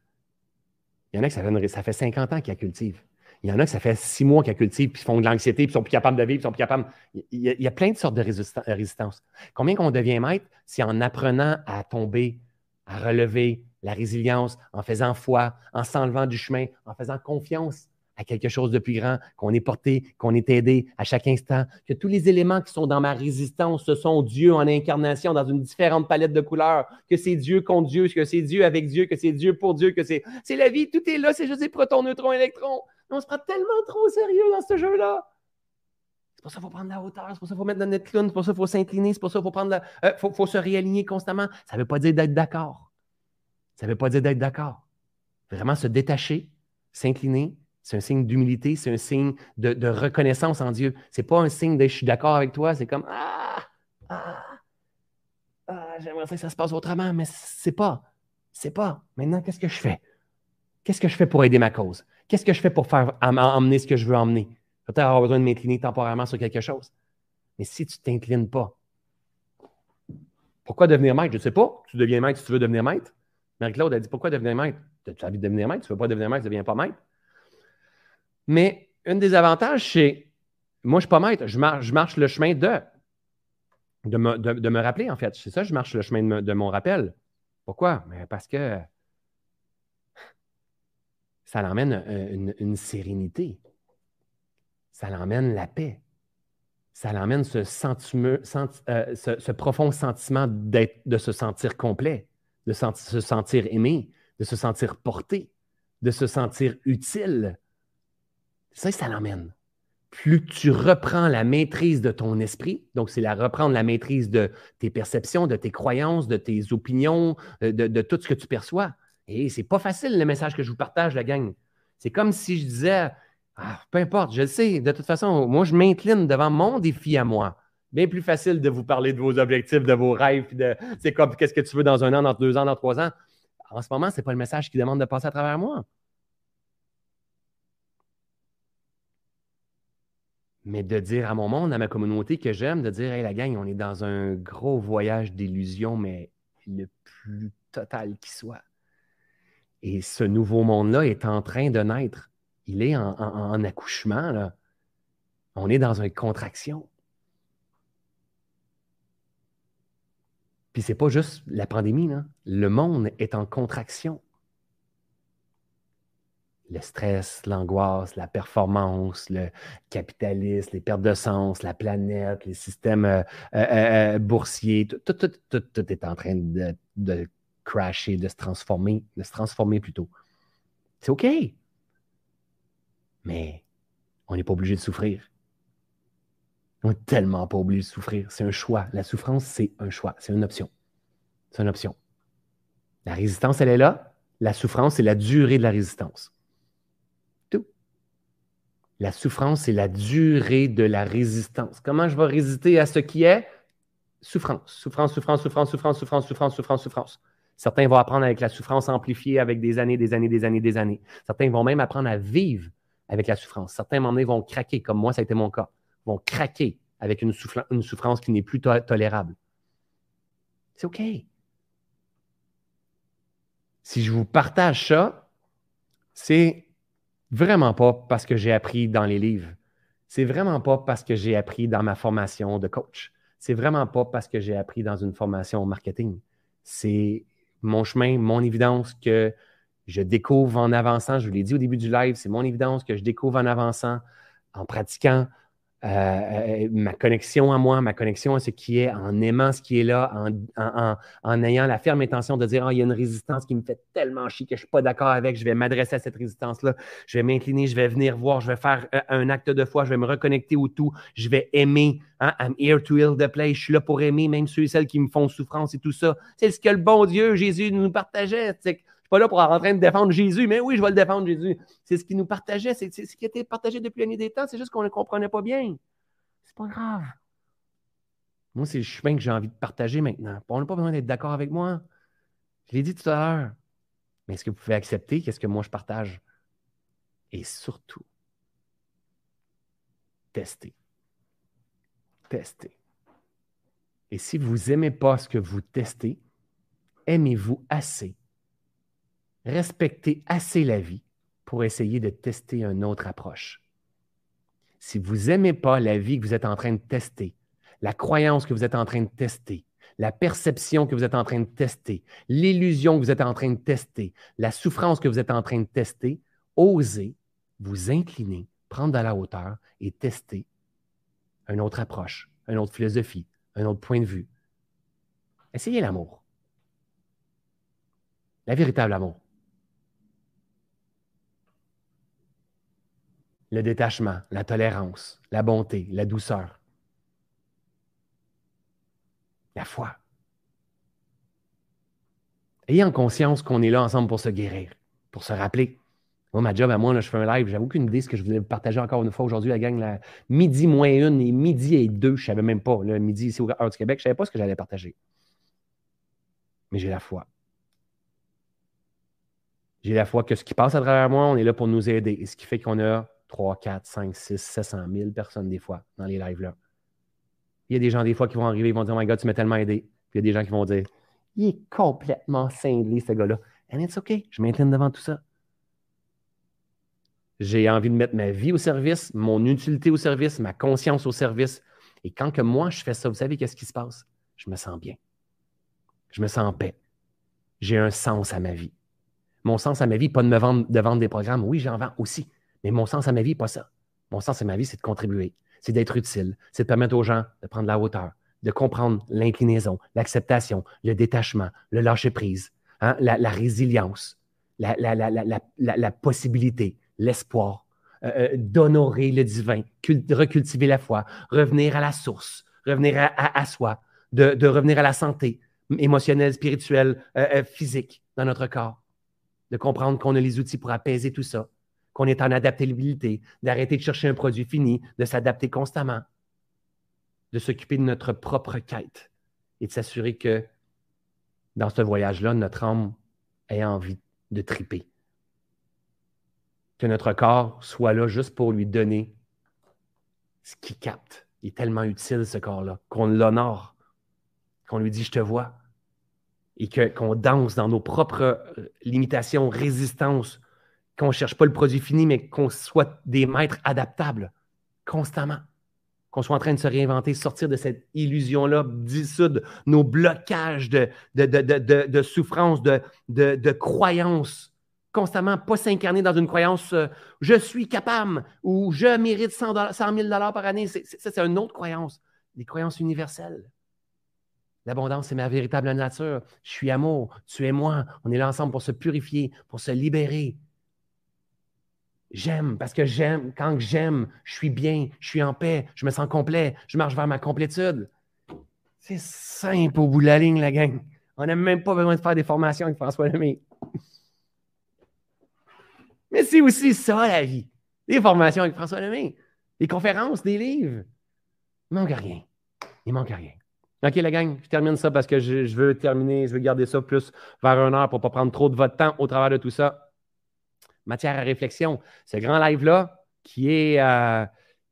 Il y en a qui ça fait, 50 ans qu'ils la cultivent. Il y en a que ça fait six mois qu'ils cultivent, puis ils font de l'anxiété, puis ils sont plus capables de vivre, puis ils sont plus capables. Il y, a, plein de sortes de résistance. Combien qu'on devient maître, c'est en apprenant à tomber, à relever la résilience, en faisant foi, en s'enlevant du chemin, en faisant confiance à quelque chose de plus grand, qu'on est porté, qu'on est aidé à chaque instant, que tous les éléments qui sont dans ma résistance, ce sont Dieu en incarnation dans une différente palette de couleurs, que c'est Dieu contre Dieu, que c'est Dieu avec Dieu, que c'est Dieu pour Dieu, que c'est c'est la vie, tout est là, c'est juste des protons, neutrons, électrons. On se prend tellement trop au sérieux dans ce jeu-là. C'est pour ça qu'il faut prendre la hauteur, c'est pour ça qu'il faut mettre notre clown, c'est pour ça qu'il faut s'incliner, c'est pour ça qu'il faut prendre la, euh, faut se réaligner constamment. Ça ne veut pas dire d'être d'accord. Ça ne veut pas dire d'être d'accord. Vraiment se détacher, s'incliner, c'est un signe d'humilité, c'est un signe de, reconnaissance en Dieu. Ce n'est pas un signe de je suis d'accord avec toi, c'est comme Ah, ah, ah j'aimerais que ça se passe autrement, mais c'est pas. C'est pas. Maintenant, qu'est-ce que je fais? Qu'est-ce que je fais pour aider ma cause? Qu'est-ce que je fais pour faire emmener ce que je veux emmener? Peut-être avoir besoin de m'incliner temporairement sur quelque chose. Mais si tu ne t'inclines pas, pourquoi devenir maître? Je ne sais pas. Tu deviens maître si tu veux devenir maître. Marie-Claude a dit pourquoi devenir maître? Tu as envie de devenir maître? Tu ne veux pas devenir maître, tu ne deviens pas maître. Mais un des avantages, c'est, moi, je ne suis pas maître, je marche, le chemin de, de me, rappeler, en fait. C'est ça, je marche le chemin de, mon rappel. Pourquoi? Mais parce que ça l'emmène une, une, sérénité. Ça l'emmène la paix. Ça l'emmène ce, euh, ce, profond sentiment de se sentir complet, de se sentir aimé, de se sentir porté, de se sentir utile, ça, ça l'emmène. Plus tu reprends la maîtrise de ton esprit, donc c'est la reprendre la maîtrise de tes perceptions, de tes croyances, de tes opinions, euh, de, tout ce que tu perçois. Et c'est pas facile le message que je vous partage, la gang. C'est comme si je disais, ah, peu importe, je le sais, de toute façon, moi, je m'incline devant mon défi à moi. Bien plus facile de vous parler de vos objectifs, de vos rêves, de c'est comme qu'est-ce que tu veux dans un an, dans deux ans, dans trois ans. En ce moment, ce n'est pas le message qui demande de passer à travers moi. Mais de dire à mon monde, à ma communauté que j'aime, de dire, hey, la gang, on est dans un gros voyage d'illusion, mais le plus total qui soit. Et ce nouveau monde-là est en train de naître. Il est en, accouchement. On est dans une contraction. Puis c'est pas juste la pandémie, le monde est en contraction le stress, l'angoisse, la performance, le capitalisme, les pertes de sens, la planète, les systèmes euh, euh, euh, boursiers, tout, est en train de, de, crasher, de se transformer, de se transformer plutôt. C'est OK. Mais on n'est pas obligé de souffrir. On n'est tellement pas obligé de souffrir. C'est un choix. La souffrance, c'est un choix. C'est une option. C'est une option. La résistance, elle est là. La souffrance, c'est la durée de la résistance. La souffrance, c'est la durée de la résistance. Comment je vais résister à ce qui est? Souffrance, souffrance, souffrance, souffrance, souffrance, souffrance, souffrance, souffrance, souffrance. Certains vont apprendre avec la souffrance amplifiée avec des années, des années, des années, des années. Certains vont même apprendre à vivre avec la souffrance. Certains, à vont craquer, comme moi, ça a été mon cas. Vont craquer avec une, souffrance qui n'est plus tolérable. C'est OK. Si je vous partage ça, c'est Vraiment pas parce que j'ai appris dans les livres. C'est vraiment pas parce que j'ai appris dans ma formation de coach. C'est vraiment pas parce que j'ai appris dans une formation marketing. C'est mon chemin, mon évidence que je découvre en avançant. Je vous l'ai dit au début du live, c'est mon évidence que je découvre en avançant, en pratiquant, euh, euh, ma connexion à moi, ma connexion à ce qui est, en aimant ce qui est là, en, ayant la ferme intention de dire, oh, il y a une résistance qui me fait tellement chier que je ne suis pas d'accord avec, je vais m'adresser à cette résistance-là, je vais m'incliner, je vais venir voir, je vais faire euh, un acte de foi, je vais me reconnecter au tout, je vais aimer. Hein? I'm here to heal the place, je suis là pour aimer, même ceux et celles qui me font souffrance et tout ça. C'est ce que le bon Dieu, Jésus, nous partageait suis pas là pour en train de défendre Jésus, mais oui, je vais le défendre, Jésus. C'est ce qui nous partageait, c'est ce qui était partagé depuis l'année des temps, c'est juste qu'on ne le comprenait pas bien. C'est pas grave. Moi, c'est le chemin que j'ai envie de partager maintenant. On n'a pas besoin d'être d'accord avec moi. Je l'ai dit tout à l'heure. Mais est-ce que vous pouvez accepter qu'est-ce que moi je partage? Et surtout, tester. Tester. Et si vous n'aimez pas ce que vous testez, aimez-vous assez respecter assez la vie pour essayer de tester une autre approche. Si vous n'aimez pas la vie que vous êtes en train de tester, la croyance que vous êtes en train de tester, la perception que vous êtes en train de tester, l'illusion que vous êtes en train de tester, la souffrance que vous êtes en train de tester, osez vous incliner, prendre de la hauteur et tester une autre approche, une autre philosophie, un autre point de vue. Essayez l'amour. La véritable amour. Le détachement, la tolérance, la bonté, la douceur. La foi. Ayez en conscience qu'on est là ensemble pour se guérir, pour se rappeler. Moi, ma job à moi, là, je fais un live. J'avoue qu'une idée, ce que je voulais partager encore une fois aujourd'hui, la gang, la midi moins une et midi et deux, je ne savais même pas. Le midi ici au Heure du Québec, je ne savais pas ce que j'allais partager. Mais j'ai la foi. J'ai la foi que ce qui passe à travers moi, on est là pour nous aider. Et ce qui fait qu'on a 3, 4, 5, 6, 700 000 personnes des fois dans les lives-là. Il y a des gens des fois qui vont arriver, ils vont dire Oh my God, tu m'as tellement aidé. Puis il y a des gens qui vont dire Il est complètement cinglé, ce gars-là. And it's OK. Je m'incline devant tout ça. J'ai envie de mettre ma vie au service, mon utilité au service, ma conscience au service. Et quand que moi, je fais ça, vous savez qu'est-ce qui se passe? Je me sens bien. Je me sens en paix. J'ai un sens à ma vie. Mon sens à ma vie, pas de me vendre, de vendre des programmes. Oui, j'en vends aussi. Mais mon sens à ma vie, pas ça. Mon sens à ma vie, c'est de contribuer, c'est d'être utile, c'est de permettre aux gens de prendre la hauteur, de comprendre l'inclinaison, l'acceptation, le détachement, le lâcher-prise, hein, la, résilience, la, la possibilité, l'espoir, euh, euh, d'honorer le divin, recultiver la foi, revenir à la source, revenir à, soi, de, revenir à la santé émotionnelle, spirituelle, euh, physique dans notre corps, de comprendre qu'on a les outils pour apaiser tout ça, qu'on est en adaptabilité, d'arrêter de chercher un produit fini, de s'adapter constamment, de s'occuper de notre propre quête et de s'assurer que dans ce voyage-là, notre âme ait envie de triper. Que notre corps soit là juste pour lui donner ce qu'il capte. Il est tellement utile, ce corps-là, qu'on l'honore, qu'on lui dit Je te vois, et qu'on danse dans nos propres euh, limitations, résistances, qu'on ne cherche pas le produit fini, mais qu'on soit des maîtres adaptables constamment. Qu'on soit en train de se réinventer, sortir de cette illusion-là, dissoudre nos blocages de, de, de, souffrance, de, de, croyances, constamment, pas s'incarner dans une croyance euh, je suis capable ou je mérite 100, 000 par année. Ça, c'est une autre croyance, des croyances universelles. L'abondance, c'est ma véritable nature. Je suis amour, tu es moi. On est là ensemble pour se purifier, pour se libérer, J'aime parce que j'aime. Quand j'aime, je suis bien, je suis en paix, je me sens complet, je marche vers ma complétude. C'est simple au bout de la ligne, la gang. On n'a même pas besoin de faire des formations avec François Lemay. Mais c'est aussi ça, la vie. Des formations avec François Lemay, des conférences, des livres. Il manque rien. Il manque rien. OK, la gang, je termine ça parce que je, je veux terminer, je veux garder ça plus vers une heure pour ne pas prendre trop de votre temps au travers de tout ça matière à réflexion. Ce grand live-là, qui est, euh,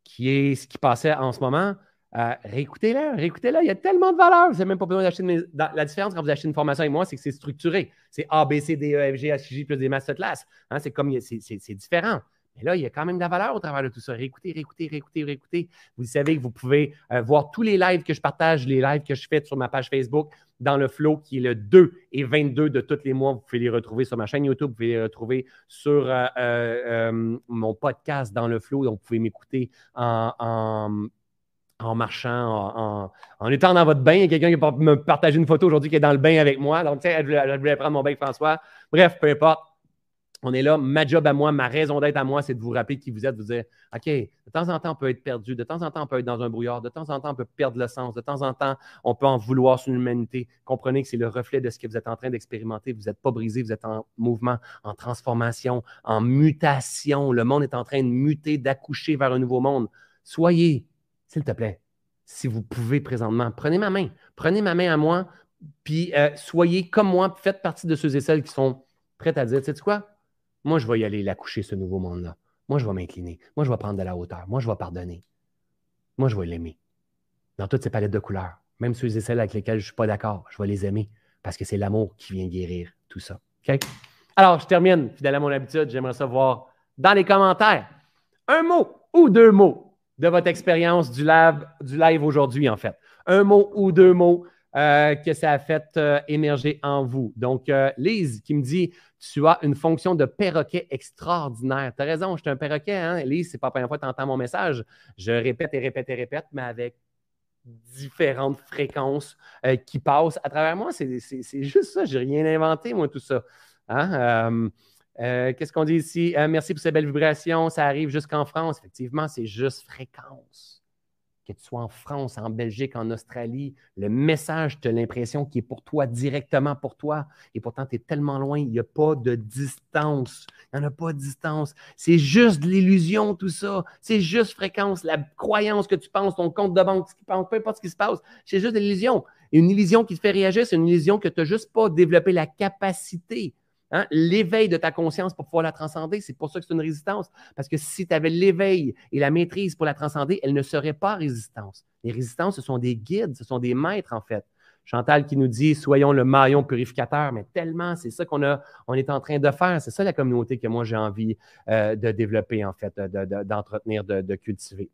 qui est ce qui passait en ce moment, euh, réécoutez-le, réécoutez-le. Il y a tellement de valeur. Vous n'avez même pas besoin d'acheter. La différence quand vous achetez une formation avec moi, c'est que c'est structuré. C'est A, B, C, D, E, F, G, H, J plus des masterclass. Hein, c'est comme c'est différent. Mais là, il y a quand même de la valeur au travers de tout ça. Réécoutez, réécoutez, réécoutez, réécoutez. Vous savez que vous pouvez euh, voir tous les lives que je partage, les lives que je fais sur ma page Facebook dans le flow qui est le 2 et 22 de tous les mois. Vous pouvez les retrouver sur ma chaîne YouTube, vous pouvez les retrouver sur euh, euh, mon podcast dans le flow. Donc, vous pouvez m'écouter en, marchant, en, étant dans votre bain. Il y a quelqu'un qui me partager une photo aujourd'hui qui est dans le bain avec moi. Donc, tu sais, elle voulait prendre mon bain, François. Bref, peu importe on est là, ma job à moi, ma raison d'être à moi, c'est de vous rappeler qui vous êtes, vous dire, OK, de temps en temps, on peut être perdu, de temps en temps, on peut être dans un brouillard, de temps en temps, on peut perdre le sens, de temps en temps, on peut en vouloir sur l'humanité. Comprenez que c'est le reflet de ce que vous êtes en train d'expérimenter. Vous n'êtes pas brisé, vous êtes en mouvement, en transformation, en mutation. Le monde est en train de muter, d'accoucher vers un nouveau monde. Soyez, s'il te plaît, si vous pouvez présentement, prenez ma main, prenez ma main à moi, puis euh, soyez comme moi, faites partie de ceux et celles qui sont prêts à dire, tu sais quoi? Moi, je vais y aller l'accoucher, ce nouveau monde-là. Moi, je vais m'incliner. Moi, je vais prendre de la hauteur. Moi, je vais pardonner. Moi, je vais l'aimer. Dans toutes ces palettes de couleurs. Même ceux et celles avec lesquels je ne suis pas d'accord, je vais les aimer parce que c'est l'amour qui vient guérir tout ça. OK? Alors, je termine, fidèle à mon habitude, j'aimerais savoir dans les commentaires un mot ou deux mots de votre expérience du du live aujourd'hui, en fait. Un mot ou deux mots euh, que ça a fait euh, émerger en vous. Donc, euh, Lise qui me dit Tu as une fonction de perroquet extraordinaire. Tu as raison, je suis un perroquet. Hein? Lise, c'est pas la première fois que tu entends mon message. Je répète et répète et répète, mais avec différentes fréquences qui passent à travers moi. C'est juste ça. Je n'ai rien inventé, moi, tout ça. Hein? Qu'est-ce qu'on dit ici? merci pour ces belles vibrations. Ça arrive jusqu'en France. Effectivement, c'est juste fréquence que tu sois en France, en Belgique, en Australie, le message, tu as l'impression qu'il est pour toi, directement pour toi. Et pourtant, tu es tellement loin, il n'y a pas de distance. Il n'y en a pas de distance. C'est juste de l'illusion, tout ça. C'est juste fréquence, la croyance que tu penses, ton compte de banque, ce qui pense, peu importe ce qui se passe. C'est juste de l'illusion. Une illusion qui te fait réagir, c'est une illusion que tu n'as juste pas développé la capacité Hein? L'éveil de ta conscience pour pouvoir la transcender, c'est pour ça que c'est une résistance. Parce que si tu avais l'éveil et la maîtrise pour la transcender, elle ne serait pas résistance. Les résistances, ce sont des guides, ce sont des maîtres, en fait. Chantal qui nous dit soyons le maillon purificateur, mais tellement, c'est ça qu'on est en train de faire. C'est ça la communauté que moi j'ai envie euh, de développer, en fait, d'entretenir, de cultiver.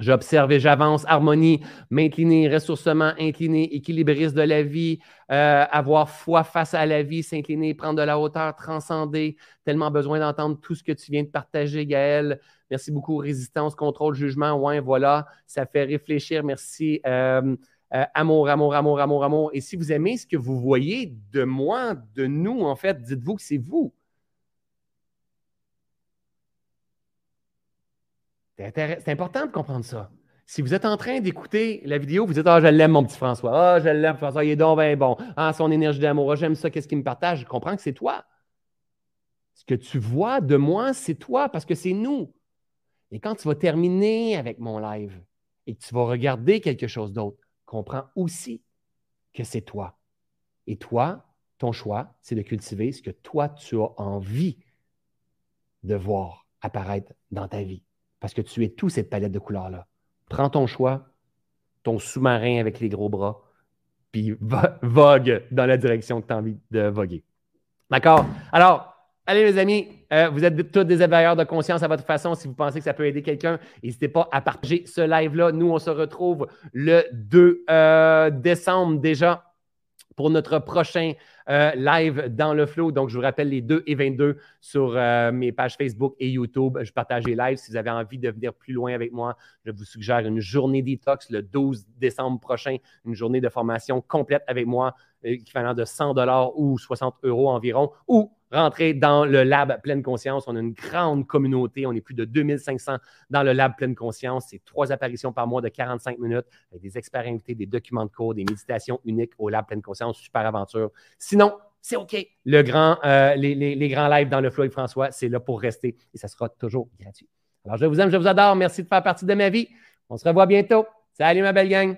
J'observe et j'avance, harmonie, m'incliner, ressourcement, incliner, équilibriste de la vie, euh, avoir foi face à la vie, s'incliner, prendre de la hauteur, transcender. Tellement besoin d'entendre tout ce que tu viens de partager, Gaël. Merci beaucoup. Résistance, contrôle, jugement. Ouais, voilà, ça fait réfléchir. Merci. Euh, euh, amour, amour, amour, amour, amour. Et si vous aimez ce que vous voyez de moi, de nous, en fait, dites-vous que c'est vous. C'est important de comprendre ça. Si vous êtes en train d'écouter la vidéo, vous dites Ah, je l'aime, mon petit François. Ah, je l'aime, François, il est donc bien bon. Ah, son énergie d'amour, ah, j'aime ça, qu'est-ce qu'il me partage? Je comprends que c'est toi. Ce que tu vois de moi, c'est toi parce que c'est nous. Et quand tu vas terminer avec mon live et que tu vas regarder quelque chose d'autre, comprends aussi que c'est toi. Et toi, ton choix, c'est de cultiver ce que toi, tu as envie de voir apparaître dans ta vie parce que tu es tout cette palette de couleurs-là. Prends ton choix, ton sous-marin avec les gros bras, puis vogue dans la direction que tu as envie de voguer. D'accord? Alors, allez, mes amis, euh, vous êtes tous des éveilleurs de conscience à votre façon. Si vous pensez que ça peut aider quelqu'un, n'hésitez pas à partager ce live-là. Nous, on se retrouve le 2 euh, décembre déjà pour notre prochain euh, live dans le flow. Donc, je vous rappelle les 2 et 22 sur euh, mes pages Facebook et YouTube. Je partage les lives. Si vous avez envie de venir plus loin avec moi, je vous suggère une journée detox le 12 décembre prochain, une journée de formation complète avec moi, équivalent de 100 dollars ou 60 euros environ, ou rentrer dans le lab pleine conscience. On a une grande communauté. On est plus de 2500 dans le lab pleine conscience. C'est trois apparitions par mois de 45 minutes avec des experts invités, des documents de cours, des méditations uniques au lab pleine conscience. Super aventure. Sinon, c'est OK. Le grand, euh, les, grands lives dans le avec François, c'est là pour rester et ça sera toujours gratuit. Alors, je vous aime, je vous adore. Merci de faire partie de ma vie. On se revoit bientôt. Salut, ma belle gang.